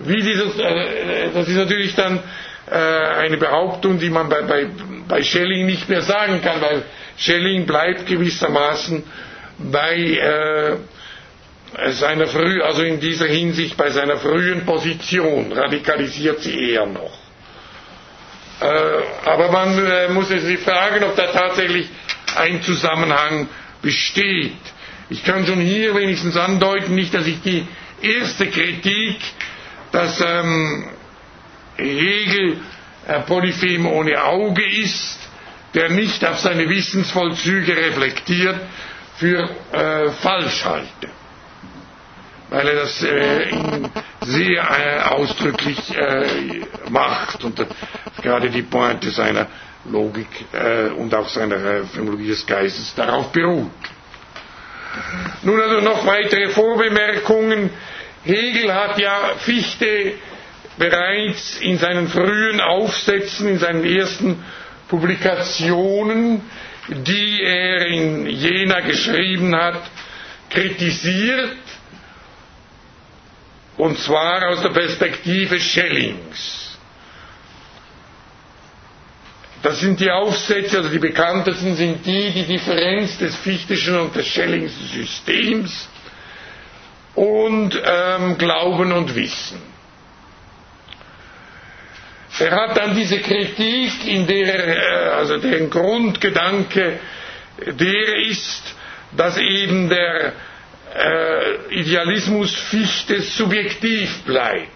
Wie dieses, äh, das ist natürlich dann eine Behauptung, die man bei, bei, bei Schelling nicht mehr sagen kann, weil Schelling bleibt gewissermaßen bei seiner früh, also in dieser Hinsicht bei seiner frühen Position, radikalisiert sie eher noch. Äh, aber man äh, muss sich fragen, ob da tatsächlich ein Zusammenhang besteht. Ich kann schon hier wenigstens andeuten, nicht, dass ich die erste Kritik, dass ähm, Hegel ein Polyphem ohne Auge ist, der nicht auf seine Wissensvollzüge reflektiert, für äh, falsch halte weil er das äh, sehr äh, ausdrücklich äh, macht und gerade die Pointe seiner Logik äh, und auch seiner äh, Phänologie des Geistes darauf beruht. Nun also noch weitere Vorbemerkungen. Hegel hat ja Fichte bereits in seinen frühen Aufsätzen, in seinen ersten Publikationen, die er in Jena geschrieben hat, kritisiert und zwar aus der Perspektive Schellings. Das sind die Aufsätze, also die bekanntesten sind die, die Differenz des Fichtischen und des Schellingschen Systems und ähm, Glauben und Wissen. Er hat dann diese Kritik, in der, äh, also deren Grundgedanke der ist, dass eben der äh, Idealismus Fichte subjektiv bleibt.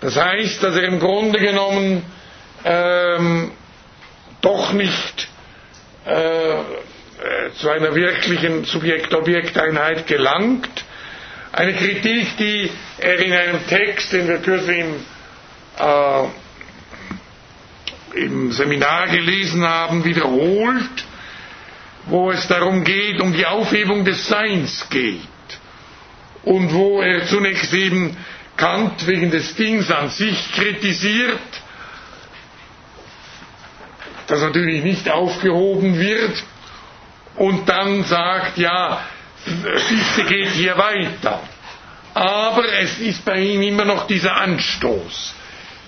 Das heißt, dass er im Grunde genommen ähm, doch nicht äh, äh zu einer wirklichen Subjekt-Objekt-Einheit gelangt. Eine Kritik, die er in einem Text, den wir kürzlich im, äh, im Seminar gelesen haben, wiederholt wo es darum geht, um die Aufhebung des Seins geht. Und wo er zunächst eben Kant wegen des Dings an sich kritisiert, das natürlich nicht aufgehoben wird, und dann sagt, ja, Fichte geht hier weiter. Aber es ist bei ihm immer noch dieser Anstoß.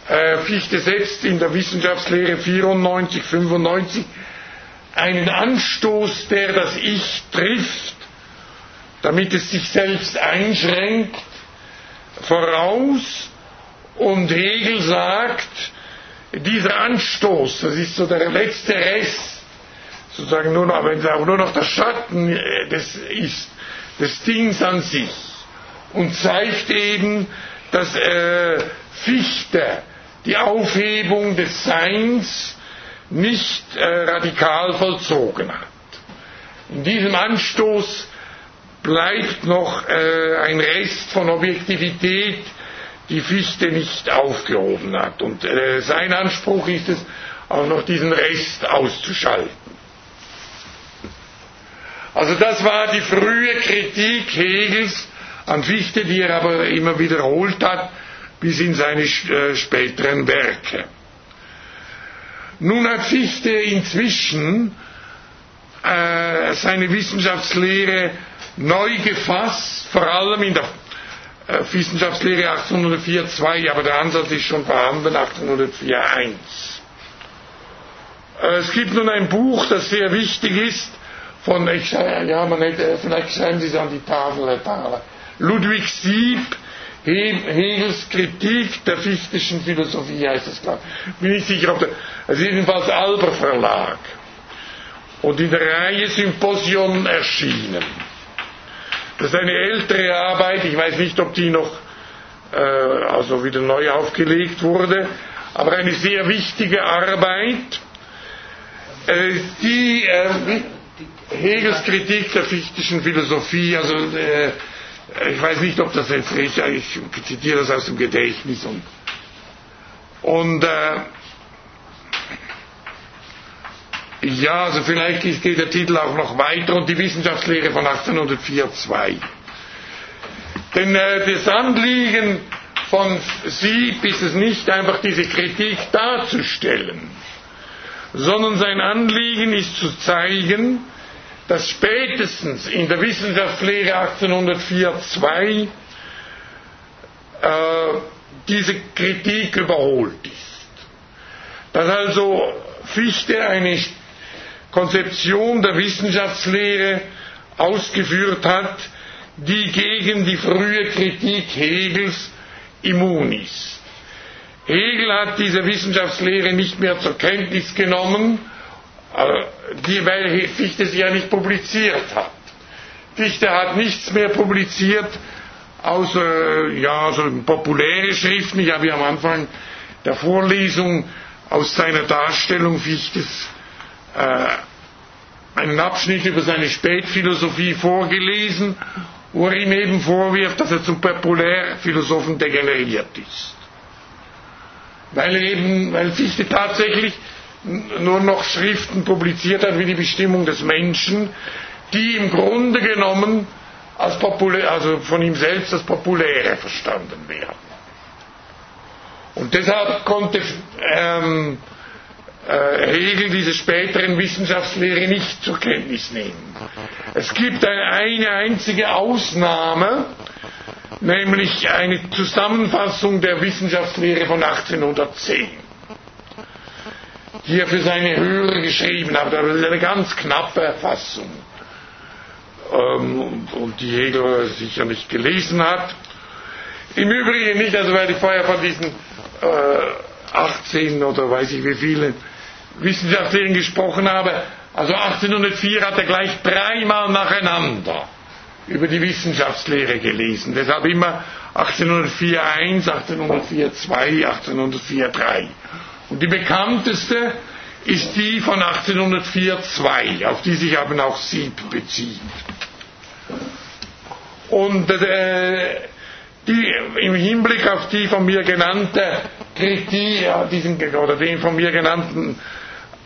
Äh, Fichte setzt in der Wissenschaftslehre 94, 95 einen Anstoß, der das Ich trifft, damit es sich selbst einschränkt, voraus. Und Hegel sagt, dieser Anstoß, das ist so der letzte Rest, sozusagen nur noch, wenn es auch nur noch der Schatten äh, des ist, des Dings an sich, und zeigt eben, dass äh, Fichte die Aufhebung des Seins nicht äh, radikal vollzogen hat. In diesem Anstoß bleibt noch äh, ein Rest von Objektivität, die Fichte nicht aufgehoben hat. Und äh, sein Anspruch ist es, auch noch diesen Rest auszuschalten. Also das war die frühe Kritik Hegels an Fichte, die er aber immer wiederholt hat bis in seine späteren Werke. Nun hat Fichte inzwischen äh, seine Wissenschaftslehre neu gefasst, vor allem in der äh, Wissenschaftslehre 1804.2, aber der Ansatz ist schon vorhanden, 1804.1. Äh, es gibt nun ein Buch, das sehr wichtig ist, von, ich, ja, man hätte, vielleicht schreiben Sie es an die Tafel, Herr Thaler, Ludwig Sieb, Hegels Kritik der fichtischen Philosophie heißt es, glaube ich. Bin ich sicher, ob der, ist jedenfalls Alber Verlag. Und in der Reihe Symposion erschienen. Das ist eine ältere Arbeit, ich weiß nicht, ob die noch äh, also wieder neu aufgelegt wurde, aber eine sehr wichtige Arbeit, äh, die äh, Hegels Kritik der fichtischen Philosophie, also äh, ich weiß nicht, ob das jetzt richtig ist, ich zitiere das aus dem Gedächtnis. Und, und äh, Ja, also vielleicht geht der Titel auch noch weiter und die Wissenschaftslehre von 1804-2. Denn äh, das Anliegen von Sieb ist es nicht einfach diese Kritik darzustellen, sondern sein Anliegen ist zu zeigen, dass spätestens in der Wissenschaftslehre 1804-2 äh, diese Kritik überholt ist. Dass also Fichte eine Konzeption der Wissenschaftslehre ausgeführt hat, die gegen die frühe Kritik Hegels immun ist. Hegel hat diese Wissenschaftslehre nicht mehr zur Kenntnis genommen, die, weil Fichte sie ja nicht publiziert hat. Fichte hat nichts mehr publiziert, außer ja, so populäre Schriften. Ich habe ja am Anfang der Vorlesung aus seiner Darstellung Fichtes äh, einen Abschnitt über seine Spätphilosophie vorgelesen wo er ihm eben vorwirft, dass er zum Populärphilosophen degeneriert ist. Weil eben, weil Fichte tatsächlich nur noch Schriften publiziert hat wie die Bestimmung des Menschen, die im Grunde genommen als populär, also von ihm selbst als populäre verstanden werden. Und deshalb konnte ähm, äh, Hegel diese späteren Wissenschaftslehre nicht zur Kenntnis nehmen. Es gibt eine einzige Ausnahme, nämlich eine Zusammenfassung der Wissenschaftslehre von 1810, die er für seine Hörer geschrieben hat. Das ist eine ganz knappe Fassung ähm, und die Hegel sicher nicht gelesen hat. Im Übrigen nicht, also weil ich vorher von diesen äh, 18 oder weiß ich wie vielen Wissenschaftlern gesprochen habe, also 1804 hat er gleich dreimal nacheinander über die Wissenschaftslehre gelesen. Deshalb immer 1804.1, 1804.2, 1804.3. Und die bekannteste ist die von 1804.2, auf die sich eben auch Sieb bezieht. Und äh, die, im Hinblick auf die von mir genannte Kritik, ja, diesen, oder den von mir genannten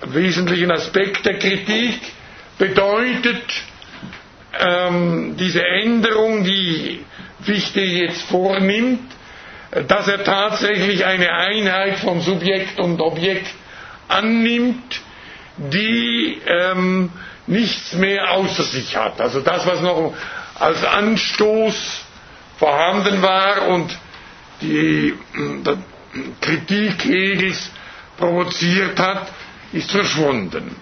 wesentlichen Aspekt der Kritik bedeutet ähm, diese Änderung, die Fichte jetzt vornimmt, dass er tatsächlich eine Einheit von Subjekt und Objekt annimmt, die ähm, nichts mehr außer sich hat. Also das, was noch als Anstoß vorhanden war und die, die Kritik Hegels provoziert hat, ist verschwunden.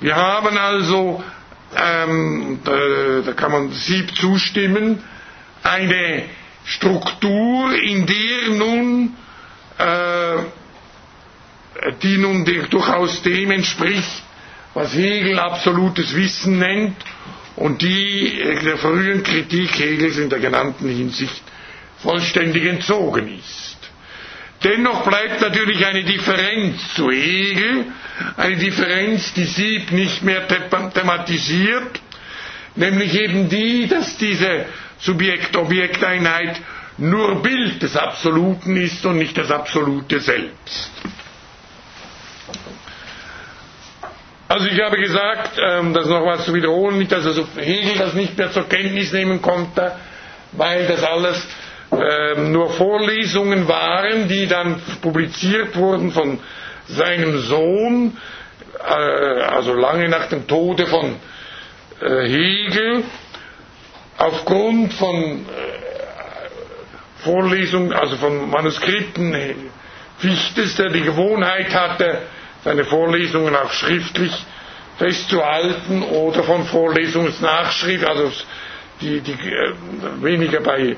Wir haben also, ähm, da, da kann man Sieb zustimmen, eine Struktur, in der nun, äh, die nun durchaus dem entspricht, was Hegel absolutes Wissen nennt und die der frühen Kritik Hegels in der genannten Hinsicht vollständig entzogen ist. Dennoch bleibt natürlich eine Differenz zu Hegel, eine Differenz, die Sieb nicht mehr thematisiert, nämlich eben die, dass diese Subjekt-Objekt-Einheit nur Bild des Absoluten ist und nicht das Absolute selbst. Also ich habe gesagt, ähm, das nochmals zu wiederholen, nicht, dass also Hegel das nicht mehr zur Kenntnis nehmen konnte, weil das alles ähm, nur Vorlesungen waren, die dann publiziert wurden von seinem Sohn, äh, also lange nach dem Tode von äh, Hegel, aufgrund von äh, Vorlesungen, also von Manuskripten Fichtes, der die Gewohnheit hatte, seine Vorlesungen auch schriftlich festzuhalten oder von Vorlesungsnachschrift, also die, die weniger bei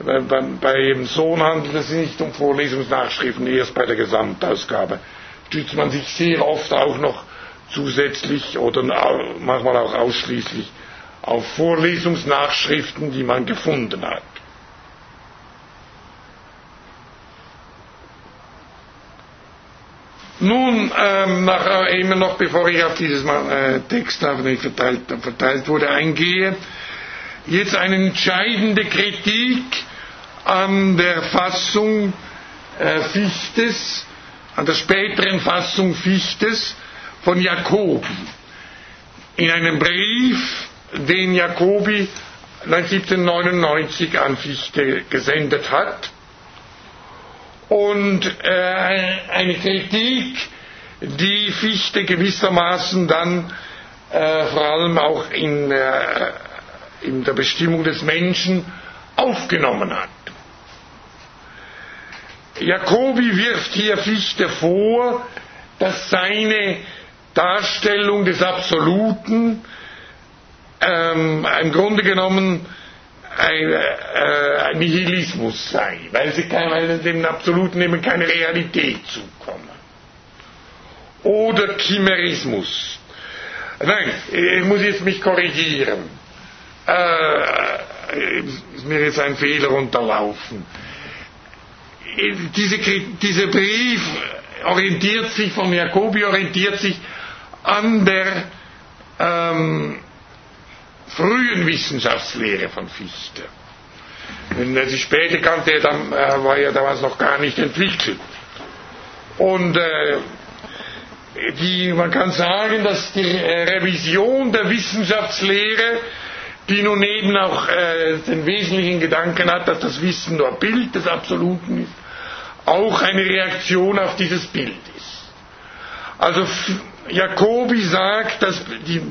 beim, beim Sohn handelt es sich nicht um Vorlesungsnachschriften, erst bei der Gesamtausgabe stützt man sich sehr oft auch noch zusätzlich oder manchmal auch ausschließlich auf Vorlesungsnachschriften, die man gefunden hat. Nun, ähm, nach, äh, immer noch bevor ich auf dieses äh, Text verteilt, verteilt wurde, eingehe, jetzt eine entscheidende Kritik an der Fassung äh, Fichtes, an der späteren Fassung Fichtes von Jakobi. In einem Brief, den Jakobi 1799 an Fichte gesendet hat. Und äh, eine Kritik, die Fichte gewissermaßen dann äh, vor allem auch in, äh, in der Bestimmung des Menschen aufgenommen hat. Jacobi wirft hier Fichte vor, dass seine Darstellung des Absoluten ähm, im Grunde genommen ein, äh, ein Nihilismus sei, weil, sie kein, weil dem Absoluten eben keine Realität zukomme. Oder Chimerismus. Nein, ich muss jetzt mich korrigieren. Äh, ist mir jetzt ein Fehler unterlaufen. Diese, dieser Brief orientiert sich, von Jacobi orientiert sich an der ähm, frühen Wissenschaftslehre von Fichte. Wenn er sie später kannte, dann äh, war er damals noch gar nicht entwickelt. Und äh, die, man kann sagen, dass die Revision der Wissenschaftslehre, die nun eben auch äh, den wesentlichen Gedanken hat, dass das Wissen nur Bild des Absoluten ist, auch eine Reaktion auf dieses Bild ist. Also Jacobi sagt, dass die,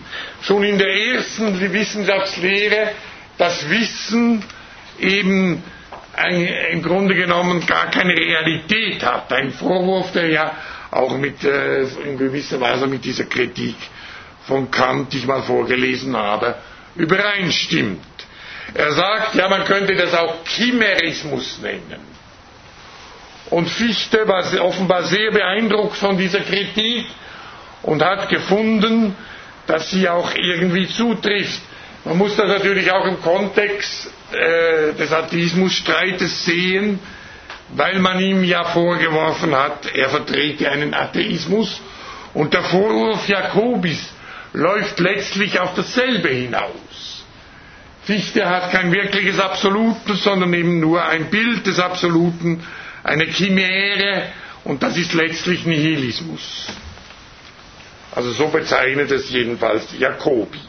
schon in der ersten Wissenschaftslehre das Wissen eben ein, im Grunde genommen gar keine Realität hat. Ein Vorwurf, der ja auch mit, äh, in gewisser Weise mit dieser Kritik von Kant, die ich mal vorgelesen habe, übereinstimmt. Er sagt, ja, man könnte das auch Chimerismus nennen. Und Fichte war offenbar sehr beeindruckt von dieser Kritik und hat gefunden, dass sie auch irgendwie zutrifft. Man muss das natürlich auch im Kontext äh, des Atheismusstreites sehen, weil man ihm ja vorgeworfen hat, er vertrete einen Atheismus und der Vorwurf Jakobis läuft letztlich auf dasselbe hinaus. Fichte hat kein wirkliches Absoluten, sondern eben nur ein Bild des Absoluten, eine Chimäre und das ist letztlich Nihilismus. Also so bezeichnet es jedenfalls Jakobi.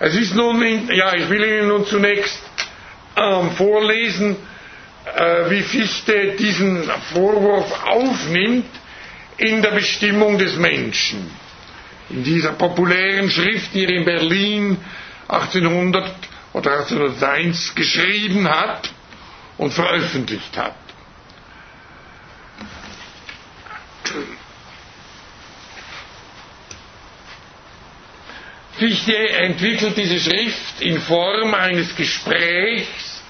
Es ist nun, ja, ich will Ihnen nun zunächst ähm, vorlesen, äh, wie Fichte diesen Vorwurf aufnimmt in der Bestimmung des Menschen. In dieser populären Schrift, die er in Berlin 1800 oder 1801 geschrieben hat und veröffentlicht hat. Fichte entwickelt diese Schrift in Form eines Gesprächs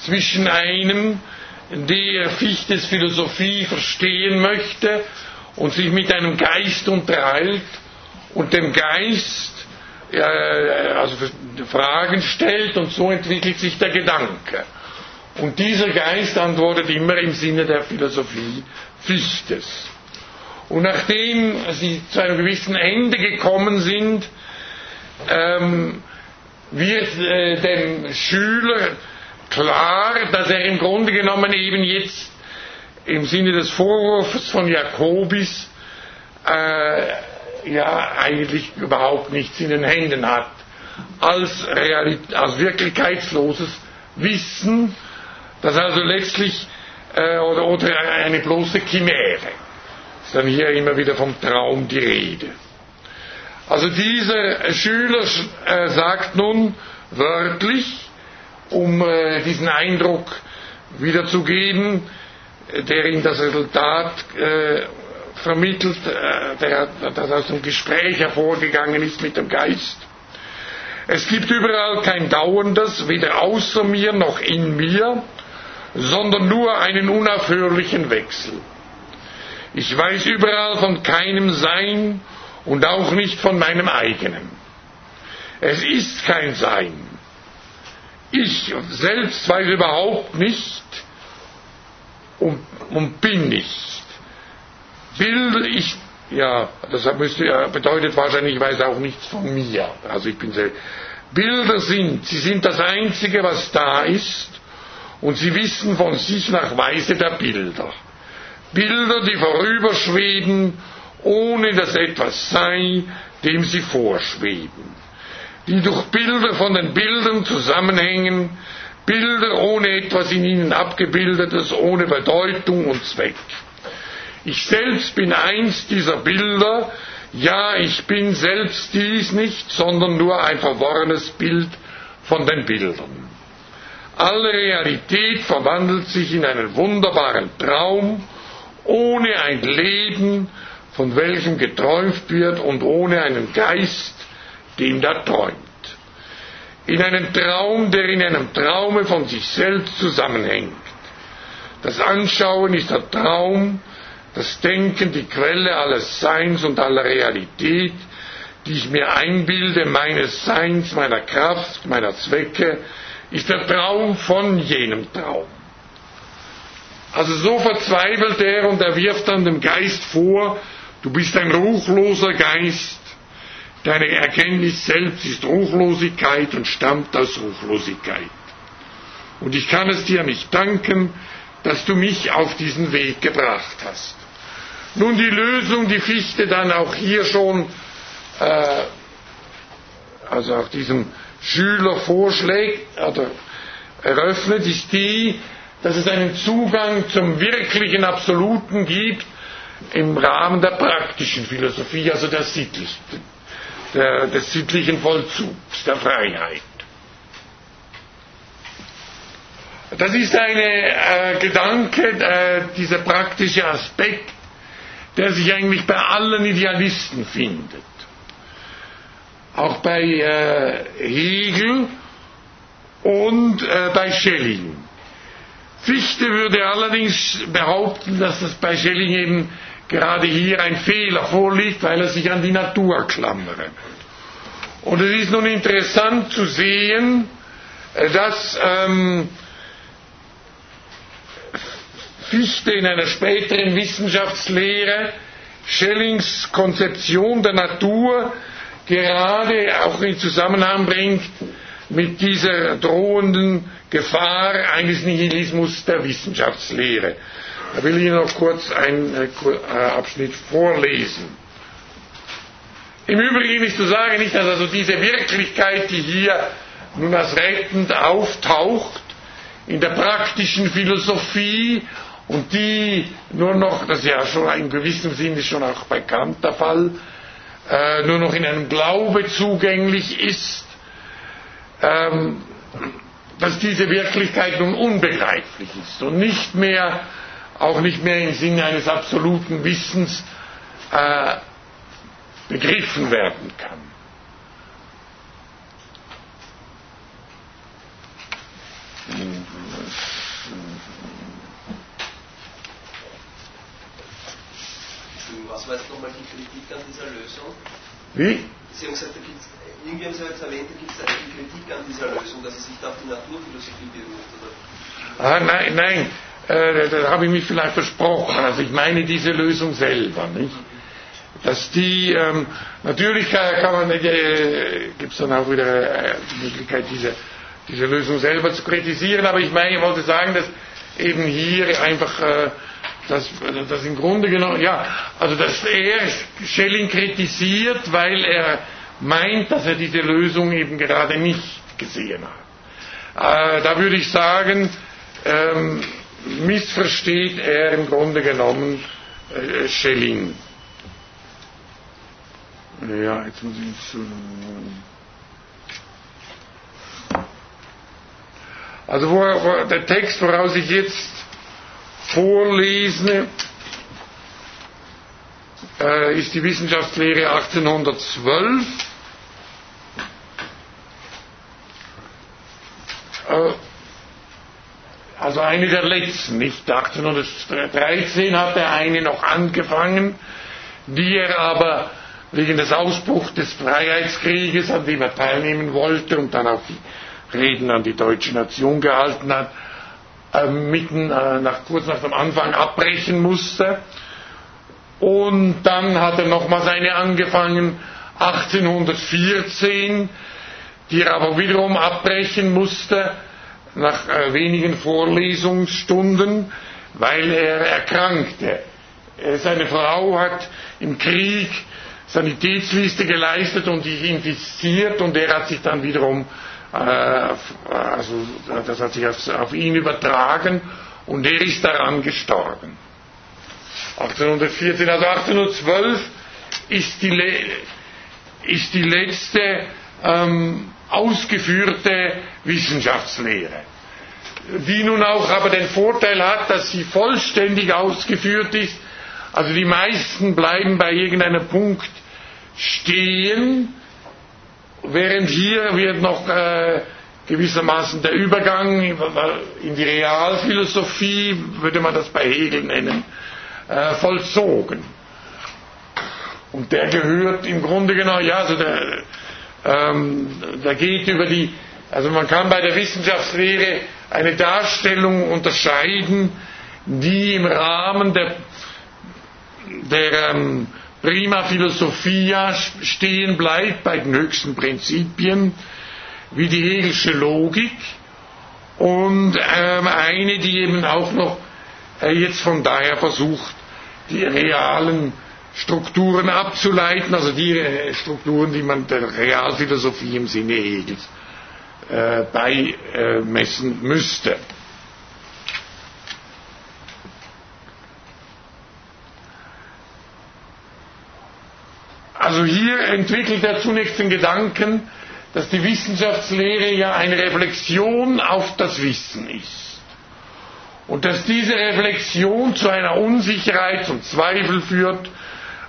zwischen einem, der Fichtes Philosophie verstehen möchte und sich mit einem Geist unterhält und dem Geist also Fragen stellt und so entwickelt sich der Gedanke. Und dieser Geist antwortet immer im Sinne der Philosophie Fichtes. Und nachdem sie zu einem gewissen Ende gekommen sind, ähm, wird äh, dem Schüler klar, dass er im Grunde genommen eben jetzt im Sinne des Vorwurfs von Jakobis äh, ja eigentlich überhaupt nichts in den Händen hat als, Realität, als wirklichkeitsloses Wissen, das also letztlich äh, oder, oder eine bloße Chimäre. Ist dann hier immer wieder vom Traum die Rede. Also dieser Schüler äh, sagt nun wörtlich, um äh, diesen Eindruck wiederzugeben, der ihm das Resultat äh, vermittelt, äh, das aus dem Gespräch hervorgegangen ist mit dem Geist. Es gibt überall kein Dauerndes, weder außer mir noch in mir, sondern nur einen unaufhörlichen Wechsel. Ich weiß überall von keinem Sein und auch nicht von meinem eigenen. Es ist kein Sein. Ich selbst weiß überhaupt nicht und, und bin nicht. Will ich, ja, das müsste, bedeutet wahrscheinlich, ich weiß auch nichts von mir. Also ich bin selbst. Bilder sind, sie sind das Einzige, was da ist und sie wissen von sich nach Weise der Bilder. Bilder, die vorüberschweben, ohne dass etwas sei, dem sie vorschweben. Die durch Bilder von den Bildern zusammenhängen, Bilder ohne etwas in ihnen abgebildetes, ohne Bedeutung und Zweck. Ich selbst bin eins dieser Bilder, ja, ich bin selbst dies nicht, sondern nur ein verworrenes Bild von den Bildern. Alle Realität verwandelt sich in einen wunderbaren Traum, ohne ein Leben, von welchem geträumt wird und ohne einen Geist, dem da träumt. In einen Traum, der in einem Traume von sich selbst zusammenhängt. Das Anschauen ist der Traum, das Denken die Quelle alles Seins und aller Realität, die ich mir einbilde, meines Seins, meiner Kraft, meiner Zwecke, ist der Traum von jenem Traum. Also so verzweifelt er und er wirft dann dem Geist vor, du bist ein ruchloser Geist, deine Erkenntnis selbst ist Ruchlosigkeit und stammt aus Ruchlosigkeit. Und ich kann es dir nicht danken, dass du mich auf diesen Weg gebracht hast. Nun die Lösung, die Fichte dann auch hier schon, äh, also auch diesem Schüler vorschlägt oder eröffnet, ist die, dass es einen Zugang zum wirklichen Absoluten gibt im Rahmen der praktischen Philosophie, also der sittlichen, der, des sittlichen Vollzugs, der Freiheit. Das ist ein äh, Gedanke, äh, dieser praktische Aspekt, der sich eigentlich bei allen Idealisten findet. Auch bei äh, Hegel und äh, bei Schelling. Fichte würde allerdings behaupten, dass das bei Schelling eben gerade hier ein Fehler vorliegt, weil er sich an die Natur klammere. Und es ist nun interessant zu sehen, äh, dass ähm, Fichte in einer späteren Wissenschaftslehre Schellings Konzeption der Natur gerade auch in Zusammenhang bringt mit dieser drohenden Gefahr eines Nihilismus der Wissenschaftslehre. Da will ich noch kurz einen äh, äh, Abschnitt vorlesen. Im Übrigen ist zu sagen, nicht, dass also diese Wirklichkeit, die hier nun als rettend auftaucht, in der praktischen Philosophie und die nur noch, das ist ja schon in gewissem Sinne schon auch bei Kant der Fall, äh, nur noch in einem Glaube zugänglich ist, ähm, dass diese Wirklichkeit nun unbegreiflich ist und nicht mehr, auch nicht mehr im Sinne eines absoluten Wissens äh, begriffen werden kann. Was war jetzt nochmal die Kritik an dieser Lösung? Wie? Sie haben gesagt, da gibt's, irgendwie haben Sie jetzt erwähnt, da gibt es eine Kritik an dieser Lösung, dass sie sich da auf die Naturphilosophie beruft. Oder? Ah, nein, nein, äh, da habe ich mich vielleicht versprochen. Also ich meine diese Lösung selber, nicht? Dass die, ähm, natürlich kann, kann man, äh, gibt es dann auch wieder äh, die Möglichkeit, diese, diese Lösung selber zu kritisieren, aber ich meine, ich wollte sagen, dass eben hier einfach äh, dass, das im Grunde genommen, ja, also dass er Schelling kritisiert, weil er meint, dass er diese Lösung eben gerade nicht gesehen hat. Äh, da würde ich sagen, ähm, missversteht er im Grunde genommen äh, Schelling. Ja, jetzt muss ich zu. Also wo, wo, der Text, woraus ich jetzt vorlese, äh, ist die Wissenschaftslehre 1812. Äh, also eine der letzten, nicht 1813 hat er eine noch angefangen, die er aber wegen des Ausbruchs des Freiheitskrieges, an dem er teilnehmen wollte und dann auch die Reden an die deutsche Nation gehalten hat, äh, mitten äh, nach, kurz nach dem Anfang abbrechen musste. Und dann hat er nochmals eine angefangen, 1814, die er aber wiederum abbrechen musste, nach äh, wenigen Vorlesungsstunden, weil er erkrankte. Äh, seine Frau hat im Krieg Sanitätsliste geleistet und die infiziert und er hat sich dann wiederum, also das hat sich auf, auf ihn übertragen und er ist daran gestorben. 1814, also 1812 ist die, ist die letzte ähm, ausgeführte Wissenschaftslehre, die nun auch aber den Vorteil hat, dass sie vollständig ausgeführt ist. Also die meisten bleiben bei irgendeinem Punkt stehen, während hier wird noch äh, gewissermaßen der Übergang in die Realphilosophie, würde man das bei Hegel nennen, äh, vollzogen. Und der gehört im Grunde genommen, ja, also der, ähm, der geht über die, also man kann bei der Wissenschaftslehre eine Darstellung unterscheiden, die im Rahmen der, der ähm, Prima Philosophia stehen bleibt, bei den höchsten Prinzipien, wie die Hegelsche Logik, und ähm, eine, die eben auch noch äh, jetzt von daher versucht, die realen Strukturen abzuleiten, also die äh, Strukturen, die man der Realphilosophie im Sinne Hegels äh, beimessen müsste. Also hier entwickelt er zunächst den Gedanken, dass die Wissenschaftslehre ja eine Reflexion auf das Wissen ist. Und dass diese Reflexion zu einer Unsicherheit, zum Zweifel führt,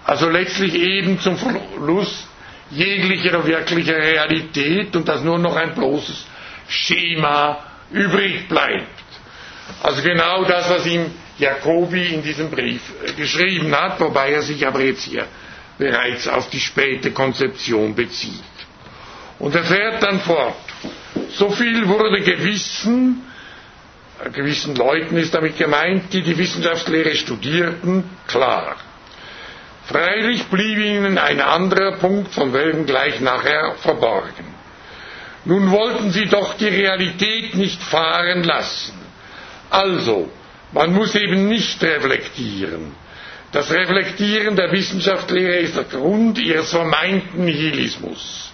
also letztlich eben zum Verlust jeglicher wirklicher Realität und dass nur noch ein bloßes Schema übrig bleibt. Also genau das, was ihm Jacobi in diesem Brief äh, geschrieben hat, wobei er sich aber jetzt hier bereits auf die späte Konzeption bezieht. Und er fährt dann fort. So viel wurde gewissen, gewissen Leuten ist damit gemeint, die die Wissenschaftslehre studierten, klar. Freilich blieb ihnen ein anderer Punkt, von welchem gleich nachher verborgen. Nun wollten sie doch die Realität nicht fahren lassen. Also, man muss eben nicht reflektieren. Das Reflektieren der Wissenschaftslehre ist der Grund ihres vermeinten Nihilismus.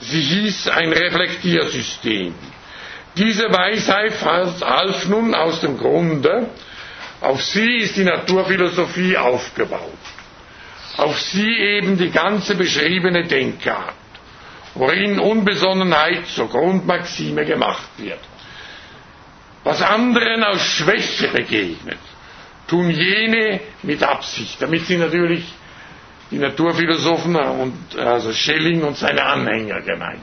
Sie hieß ein Reflektiersystem. Diese Weisheit half nun aus dem Grunde, auf sie ist die Naturphilosophie aufgebaut. Auf sie eben die ganze beschriebene Denkart, worin Unbesonnenheit zur Grundmaxime gemacht wird. Was anderen aus Schwäche begegnet, tun jene mit Absicht, damit sie natürlich die Naturphilosophen und also Schelling und seine Anhänger gemeint.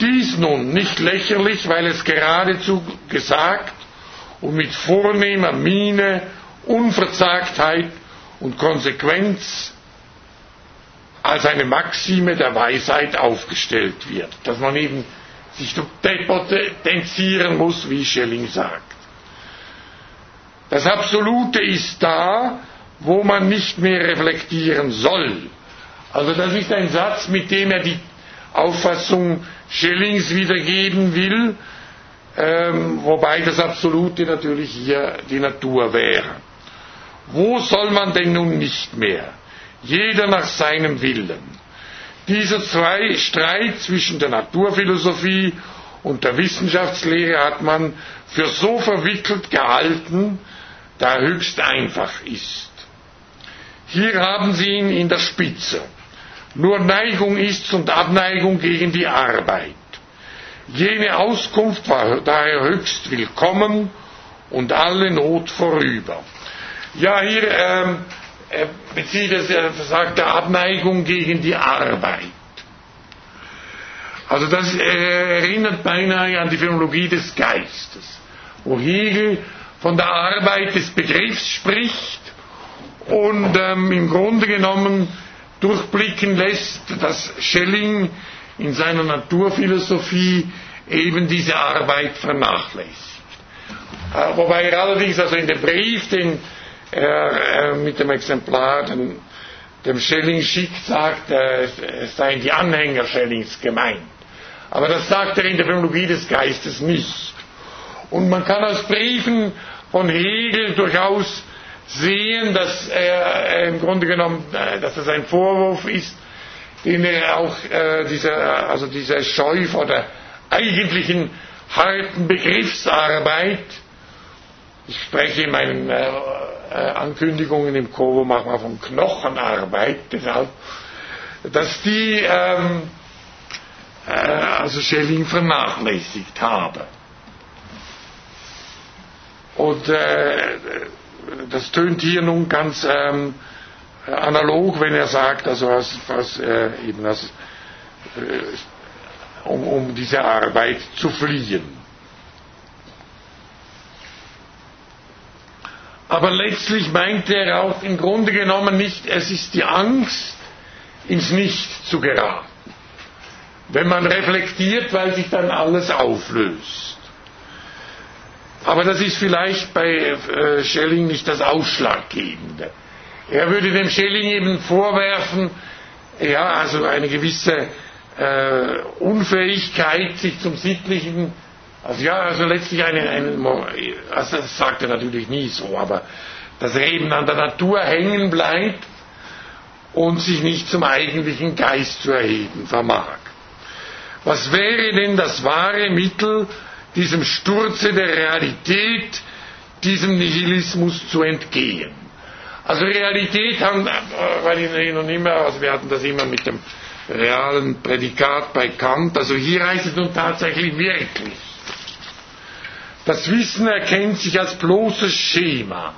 Dies nun nicht lächerlich, weil es geradezu gesagt und mit vornehmer Miene, Unverzagtheit und Konsequenz als eine Maxime der Weisheit aufgestellt wird, dass man eben sich depotenzieren muss, wie Schelling sagt. Das Absolute ist da, wo man nicht mehr reflektieren soll. Also das ist ein Satz, mit dem er die Auffassung Schellings wiedergeben will, ähm, wobei das Absolute natürlich hier die Natur wäre. Wo soll man denn nun nicht mehr? Jeder nach seinem Willen. Dieser Streit zwischen der Naturphilosophie und der Wissenschaftslehre hat man für so verwickelt gehalten, da höchst einfach ist. Hier haben Sie ihn in der Spitze. Nur Neigung ist's und Abneigung gegen die Arbeit. Jene Auskunft war daher höchst willkommen und alle Not vorüber. Ja, hier ähm, er bezieht es, er sagt der Abneigung gegen die Arbeit. Also das äh, erinnert beinahe an die Phänologie des Geistes, wo Hegel von der Arbeit des Begriffs spricht und ähm, im Grunde genommen durchblicken lässt, dass Schelling in seiner Naturphilosophie eben diese Arbeit vernachlässigt. Äh, wobei er allerdings also in dem Brief, den er äh, mit dem Exemplar dem, dem Schelling schickt, sagt, äh, es seien die Anhänger Schellings gemeint. Aber das sagt er in der Phänomenologie des Geistes nicht. Und man kann aus Briefen von Hegel durchaus sehen, dass er im Grunde genommen, äh, dass das ein Vorwurf ist, den er auch äh, dieser, also dieser Scheu vor der eigentlichen harten Begriffsarbeit, ich spreche in meinen äh, äh, Ankündigungen im Kovo manchmal von Knochenarbeit, deshalb, dass die ähm, äh, also Schelling vernachlässigt habe. Und äh, das tönt hier nun ganz ähm, analog, wenn er sagt, also was, was äh, eben das, äh, um, um diese Arbeit zu fliehen. Aber letztlich meinte er auch im Grunde genommen nicht, es ist die Angst, ins Nichts zu geraten. Wenn man reflektiert, weil sich dann alles auflöst. Aber das ist vielleicht bei äh, Schelling nicht das Ausschlaggebende. Er würde dem Schelling eben vorwerfen, ja, also eine gewisse äh, Unfähigkeit, sich zum Sittlichen, also ja, also letztlich eine, eine also das sagt er natürlich nie so, aber dass er eben an der Natur hängen bleibt und sich nicht zum eigentlichen Geist zu erheben vermag. Was wäre denn das wahre Mittel, diesem Sturze der Realität, diesem Nihilismus zu entgehen. Also Realität haben, äh, weil ich noch immer, also wir hatten das immer mit dem realen Prädikat bei Kant, also hier heißt es nun tatsächlich wirklich. Das Wissen erkennt sich als bloßes Schema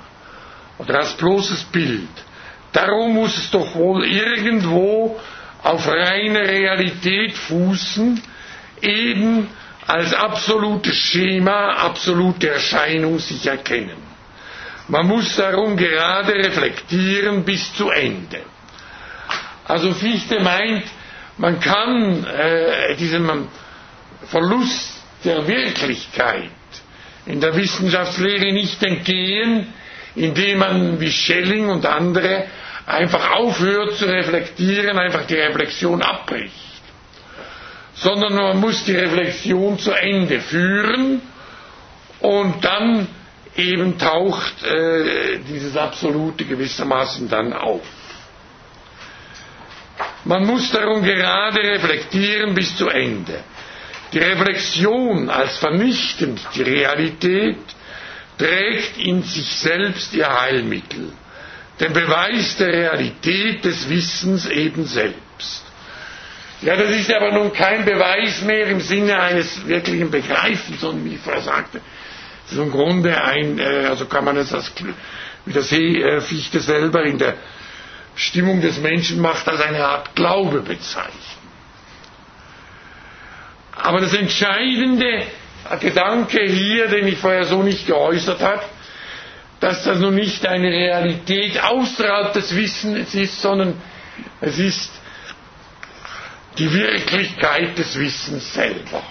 oder als bloßes Bild. Darum muss es doch wohl irgendwo auf reine Realität fußen, eben als absolutes Schema, absolute Erscheinung sich erkennen. Man muss darum gerade reflektieren bis zu Ende. Also Fichte meint, man kann äh, diesem Verlust der Wirklichkeit in der Wissenschaftslehre nicht entgehen, indem man wie Schelling und andere einfach aufhört zu reflektieren, einfach die Reflexion abbricht sondern man muss die Reflexion zu Ende führen und dann eben taucht äh, dieses Absolute gewissermaßen dann auf. Man muss darum gerade reflektieren bis zu Ende. Die Reflexion als vernichtend die Realität trägt in sich selbst ihr Heilmittel, den Beweis der Realität des Wissens eben selbst. Ja, das ist aber nun kein Beweis mehr im Sinne eines wirklichen Begreifens, sondern wie ich vorher sagte, das ist im Grunde ein, äh, also kann man es als, wie der Seefichte selber in der Stimmung des Menschen macht, als eine Art Glaube bezeichnen. Aber das entscheidende Gedanke hier, den ich vorher so nicht geäußert habe, dass das nun nicht eine Realität außerhalb des Wissens ist, sondern es ist die Wirklichkeit des Wissens selber.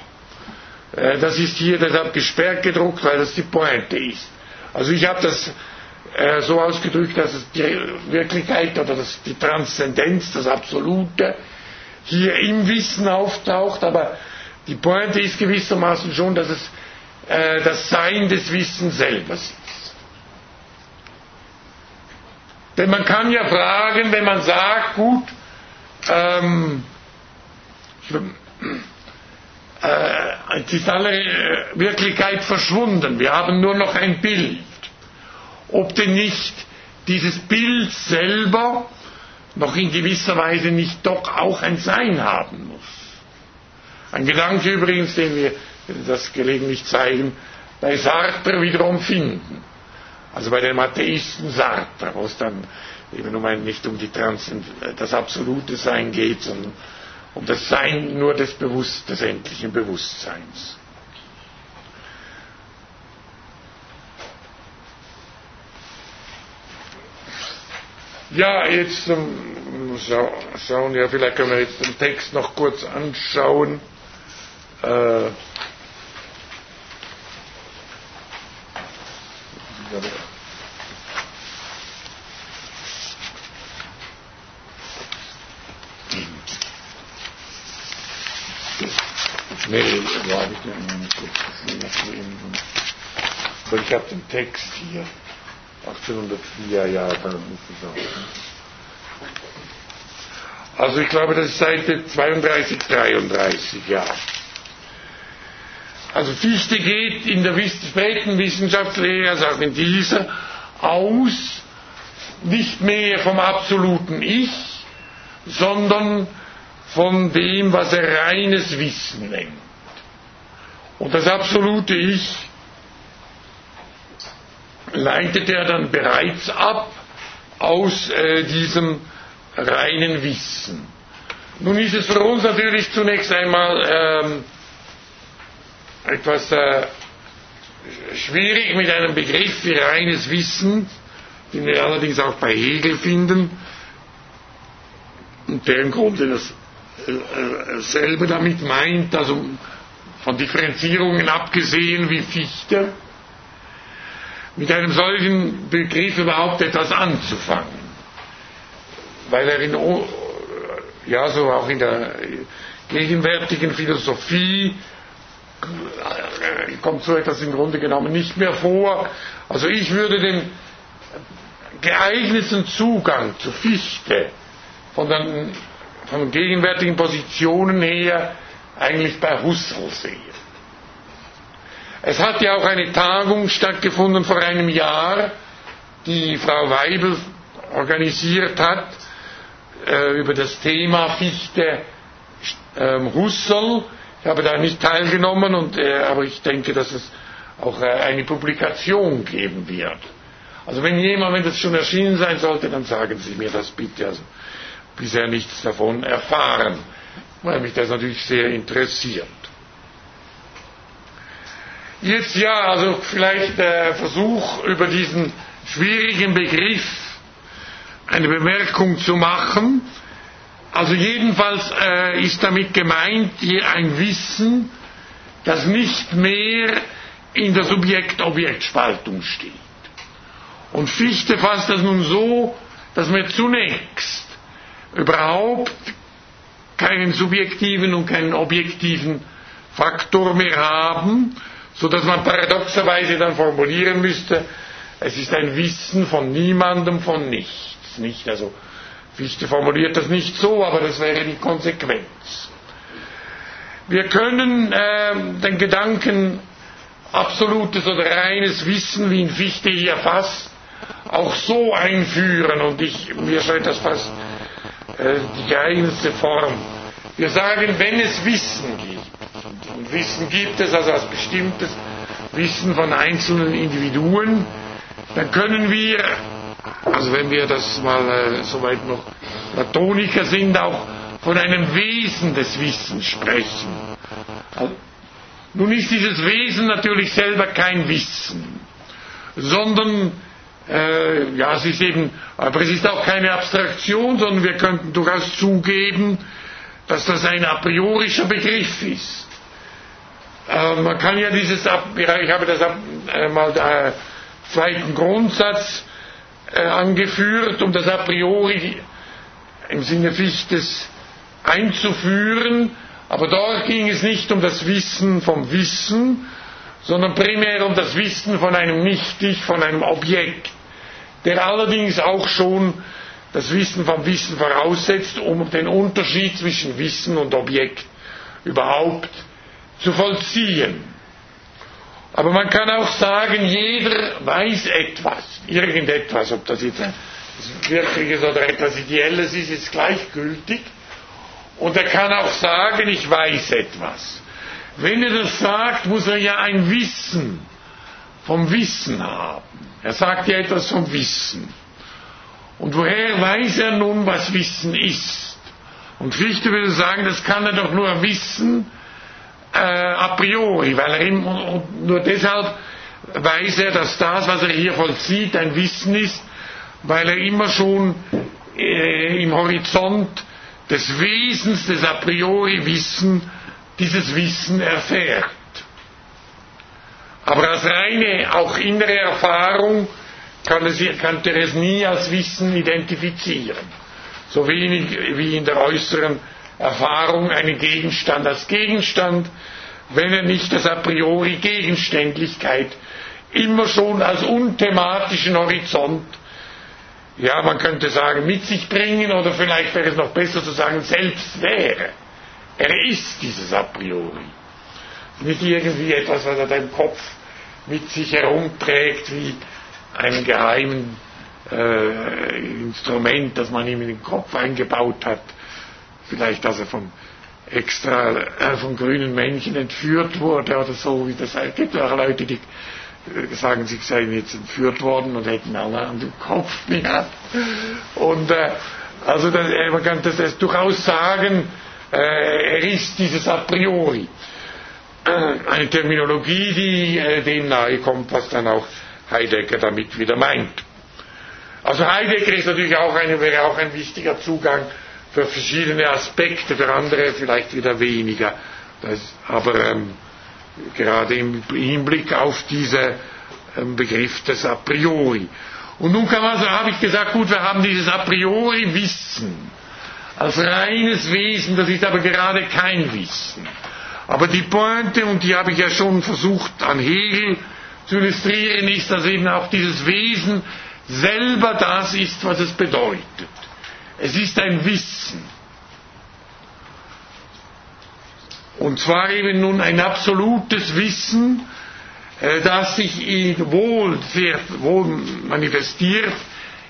Äh, das ist hier deshalb gesperrt gedruckt, weil das die Pointe ist. Also ich habe das äh, so ausgedrückt, dass es die Wirklichkeit oder das, die Transzendenz, das Absolute hier im Wissen auftaucht, aber die Pointe ist gewissermaßen schon, dass es äh, das Sein des Wissens selber ist. Denn man kann ja fragen, wenn man sagt, gut, ähm, äh, es ist alle äh, Wirklichkeit verschwunden. Wir haben nur noch ein Bild. Ob denn nicht dieses Bild selber noch in gewisser Weise nicht doch auch ein Sein haben muss. Ein Gedanke übrigens, den wir das gelegentlich zeigen, bei Sartre wiederum finden. Also bei den Atheisten Sartre, wo es dann eben um ein, nicht um die Trans das absolute Sein geht, sondern um das Sein nur des, Bewusst des endlichen Bewusstseins. Ja, jetzt ähm, schau, schauen, ja, vielleicht können wir jetzt den Text noch kurz anschauen. Äh, Nee, habe ich denn kurz Aber ich habe den Text hier. 1804, ja, dann muss es auch. Also ich glaube, das ist Seite 32, 33, ja. Also Fichte geht in der späten Wissenschaftslehre, also auch in dieser, aus nicht mehr vom absoluten Ich, sondern von dem, was er reines Wissen nennt. Und das absolute Ich leitet er dann bereits ab aus äh, diesem reinen Wissen. Nun ist es für uns natürlich zunächst einmal ähm, etwas äh, schwierig mit einem Begriff wie reines Wissen, den wir allerdings auch bei Hegel finden, und der im Grunde dasselbe äh, damit meint, also von Differenzierungen abgesehen wie Fichte, mit einem solchen Begriff überhaupt etwas anzufangen. Weil er in, ja, so auch in der gegenwärtigen Philosophie äh, kommt so etwas im Grunde genommen nicht mehr vor. Also ich würde den geeigneten Zugang zu Fichte von den, von gegenwärtigen Positionen her eigentlich bei Husserl sehen. Es hat ja auch eine Tagung stattgefunden vor einem Jahr, die Frau Weibel organisiert hat, äh, über das Thema Fichte ähm, Husserl. Ich habe da nicht teilgenommen, und, äh, aber ich denke, dass es auch äh, eine Publikation geben wird. Also wenn jemand, wenn das schon erschienen sein sollte, dann sagen Sie mir das bitte. Also bisher nichts davon erfahren, weil mich das natürlich sehr interessiert. Jetzt ja, also vielleicht der Versuch über diesen schwierigen Begriff eine Bemerkung zu machen. Also jedenfalls äh, ist damit gemeint hier ein Wissen, das nicht mehr in der Subjekt-Objekt-Spaltung steht. Und Fichte fasst das nun so, dass wir zunächst überhaupt keinen subjektiven und keinen objektiven Faktor mehr haben, so dass man paradoxerweise dann formulieren müsste, es ist ein Wissen von niemandem, von nichts. Nicht? Also Fichte formuliert das nicht so, aber das wäre die Konsequenz. Wir können äh, den Gedanken absolutes oder reines Wissen, wie ihn Fichte hier fasst, auch so einführen und ich, mir scheint das fast die geeignetste Form. Wir sagen, wenn es Wissen gibt, und Wissen gibt es also als bestimmtes Wissen von einzelnen Individuen, dann können wir, also wenn wir das mal äh, soweit noch Platoniker sind, auch von einem Wesen des Wissens sprechen. Also, nun ist dieses Wesen natürlich selber kein Wissen, sondern äh, ja, es ist eben, aber es ist auch keine Abstraktion, sondern wir könnten durchaus zugeben, dass das ein a priorischer Begriff ist. Äh, man kann ja dieses, ich habe das äh, mal der zweiten Grundsatz äh, angeführt, um das a priori im Sinne Fichtes einzuführen, aber dort ging es nicht um das Wissen vom Wissen, sondern primär um das Wissen von einem Nicht-Ich, von einem Objekt der allerdings auch schon das Wissen vom Wissen voraussetzt, um den Unterschied zwischen Wissen und Objekt überhaupt zu vollziehen. Aber man kann auch sagen, jeder weiß etwas, irgendetwas, ob das jetzt etwas Wirkliches oder etwas Ideelles ist, ist gleichgültig. Und er kann auch sagen, ich weiß etwas. Wenn er das sagt, muss er ja ein Wissen vom Wissen haben. Er sagt ja etwas vom Wissen. Und woher weiß er nun, was Wissen ist? Und Fichte würde sagen, das kann er doch nur wissen äh, a priori, weil er ihm, und nur deshalb weiß er, dass das, was er hier vollzieht, ein Wissen ist, weil er immer schon äh, im Horizont des Wesens des a priori Wissen dieses Wissen erfährt. Aber als reine, auch innere Erfahrung kann es, könnte er es nie als Wissen identifizieren. So wenig wie in der äußeren Erfahrung einen Gegenstand als Gegenstand, wenn er nicht das a priori Gegenständlichkeit immer schon als unthematischen Horizont, ja, man könnte sagen, mit sich bringen oder vielleicht wäre es noch besser zu sagen, selbst wäre. Er ist dieses a priori. Nicht irgendwie etwas, was er im Kopf mit sich herumträgt, wie einen geheimen äh, Instrument, das man ihm in den Kopf eingebaut hat. Vielleicht, dass er vom extra äh, vom grünen Männchen entführt wurde oder so, wie das Es gibt auch Leute, die äh, sagen, sie seien jetzt entführt worden und hätten alle an dem Kopf gehabt. Und äh, also das, man kann das, das durchaus sagen, äh, er ist dieses a priori. Äh, eine Terminologie, die äh, dem nahe kommt, was dann auch Heidegger damit wieder meint. Also Heidegger ist natürlich auch ein, wäre auch ein wichtiger Zugang für verschiedene Aspekte, für andere vielleicht wieder weniger. Das, aber ähm, gerade im Hinblick auf diesen ähm, Begriff des A priori. Und nun kann man, so habe ich gesagt, gut, wir haben dieses A priori Wissen als reines Wesen, das ist aber gerade kein Wissen. Aber die Pointe, und die habe ich ja schon versucht an Hegel zu illustrieren, ist, dass eben auch dieses Wesen selber das ist, was es bedeutet. Es ist ein Wissen. Und zwar eben nun ein absolutes Wissen, äh, das sich wohl, sehr wohl manifestiert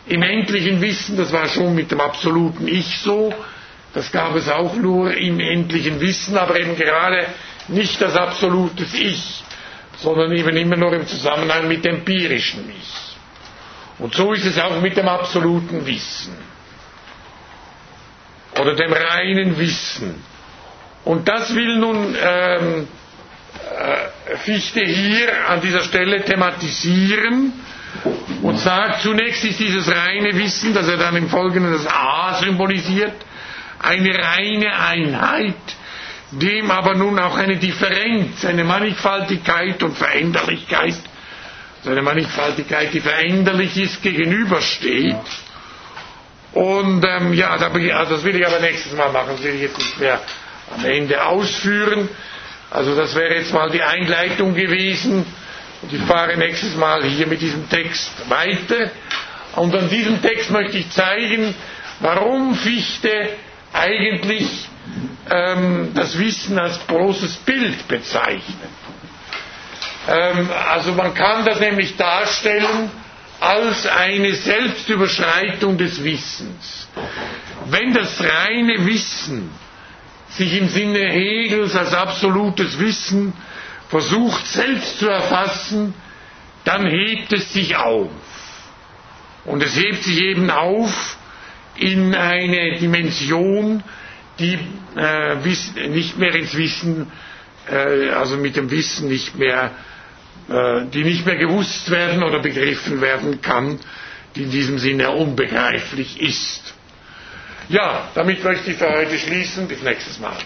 im endlichen Wissen, das war schon mit dem absoluten Ich so, das gab es auch nur im endlichen Wissen, aber eben gerade nicht das absolute Ich, sondern eben immer nur im Zusammenhang mit dem empirischen Ich. Und so ist es auch mit dem absoluten Wissen oder dem reinen Wissen. Und das will nun ähm, äh, Fichte hier an dieser Stelle thematisieren und sagt, zunächst ist dieses reine Wissen, das er dann im Folgenden das A symbolisiert, eine reine Einheit, dem aber nun auch eine Differenz, eine Mannigfaltigkeit und Veränderlichkeit, eine Mannigfaltigkeit, die veränderlich ist, gegenübersteht. Und ähm, ja, also das will ich aber nächstes Mal machen, das will ich jetzt nicht mehr am Ende ausführen. Also das wäre jetzt mal die Einleitung gewesen. Und ich fahre nächstes Mal hier mit diesem Text weiter. Und an diesem Text möchte ich zeigen, warum Fichte eigentlich ähm, das Wissen als großes Bild bezeichnet. Ähm, also man kann das nämlich darstellen als eine Selbstüberschreitung des Wissens. Wenn das reine Wissen sich im Sinne Hegels als absolutes Wissen versucht selbst zu erfassen, dann hebt es sich auf. Und es hebt sich eben auf in eine Dimension, die äh, nicht mehr ins Wissen, äh, also mit dem Wissen nicht mehr, äh, die nicht mehr gewusst werden oder begriffen werden kann, die in diesem Sinne unbegreiflich ist. Ja, damit möchte ich für heute schließen. Bis nächstes Mal.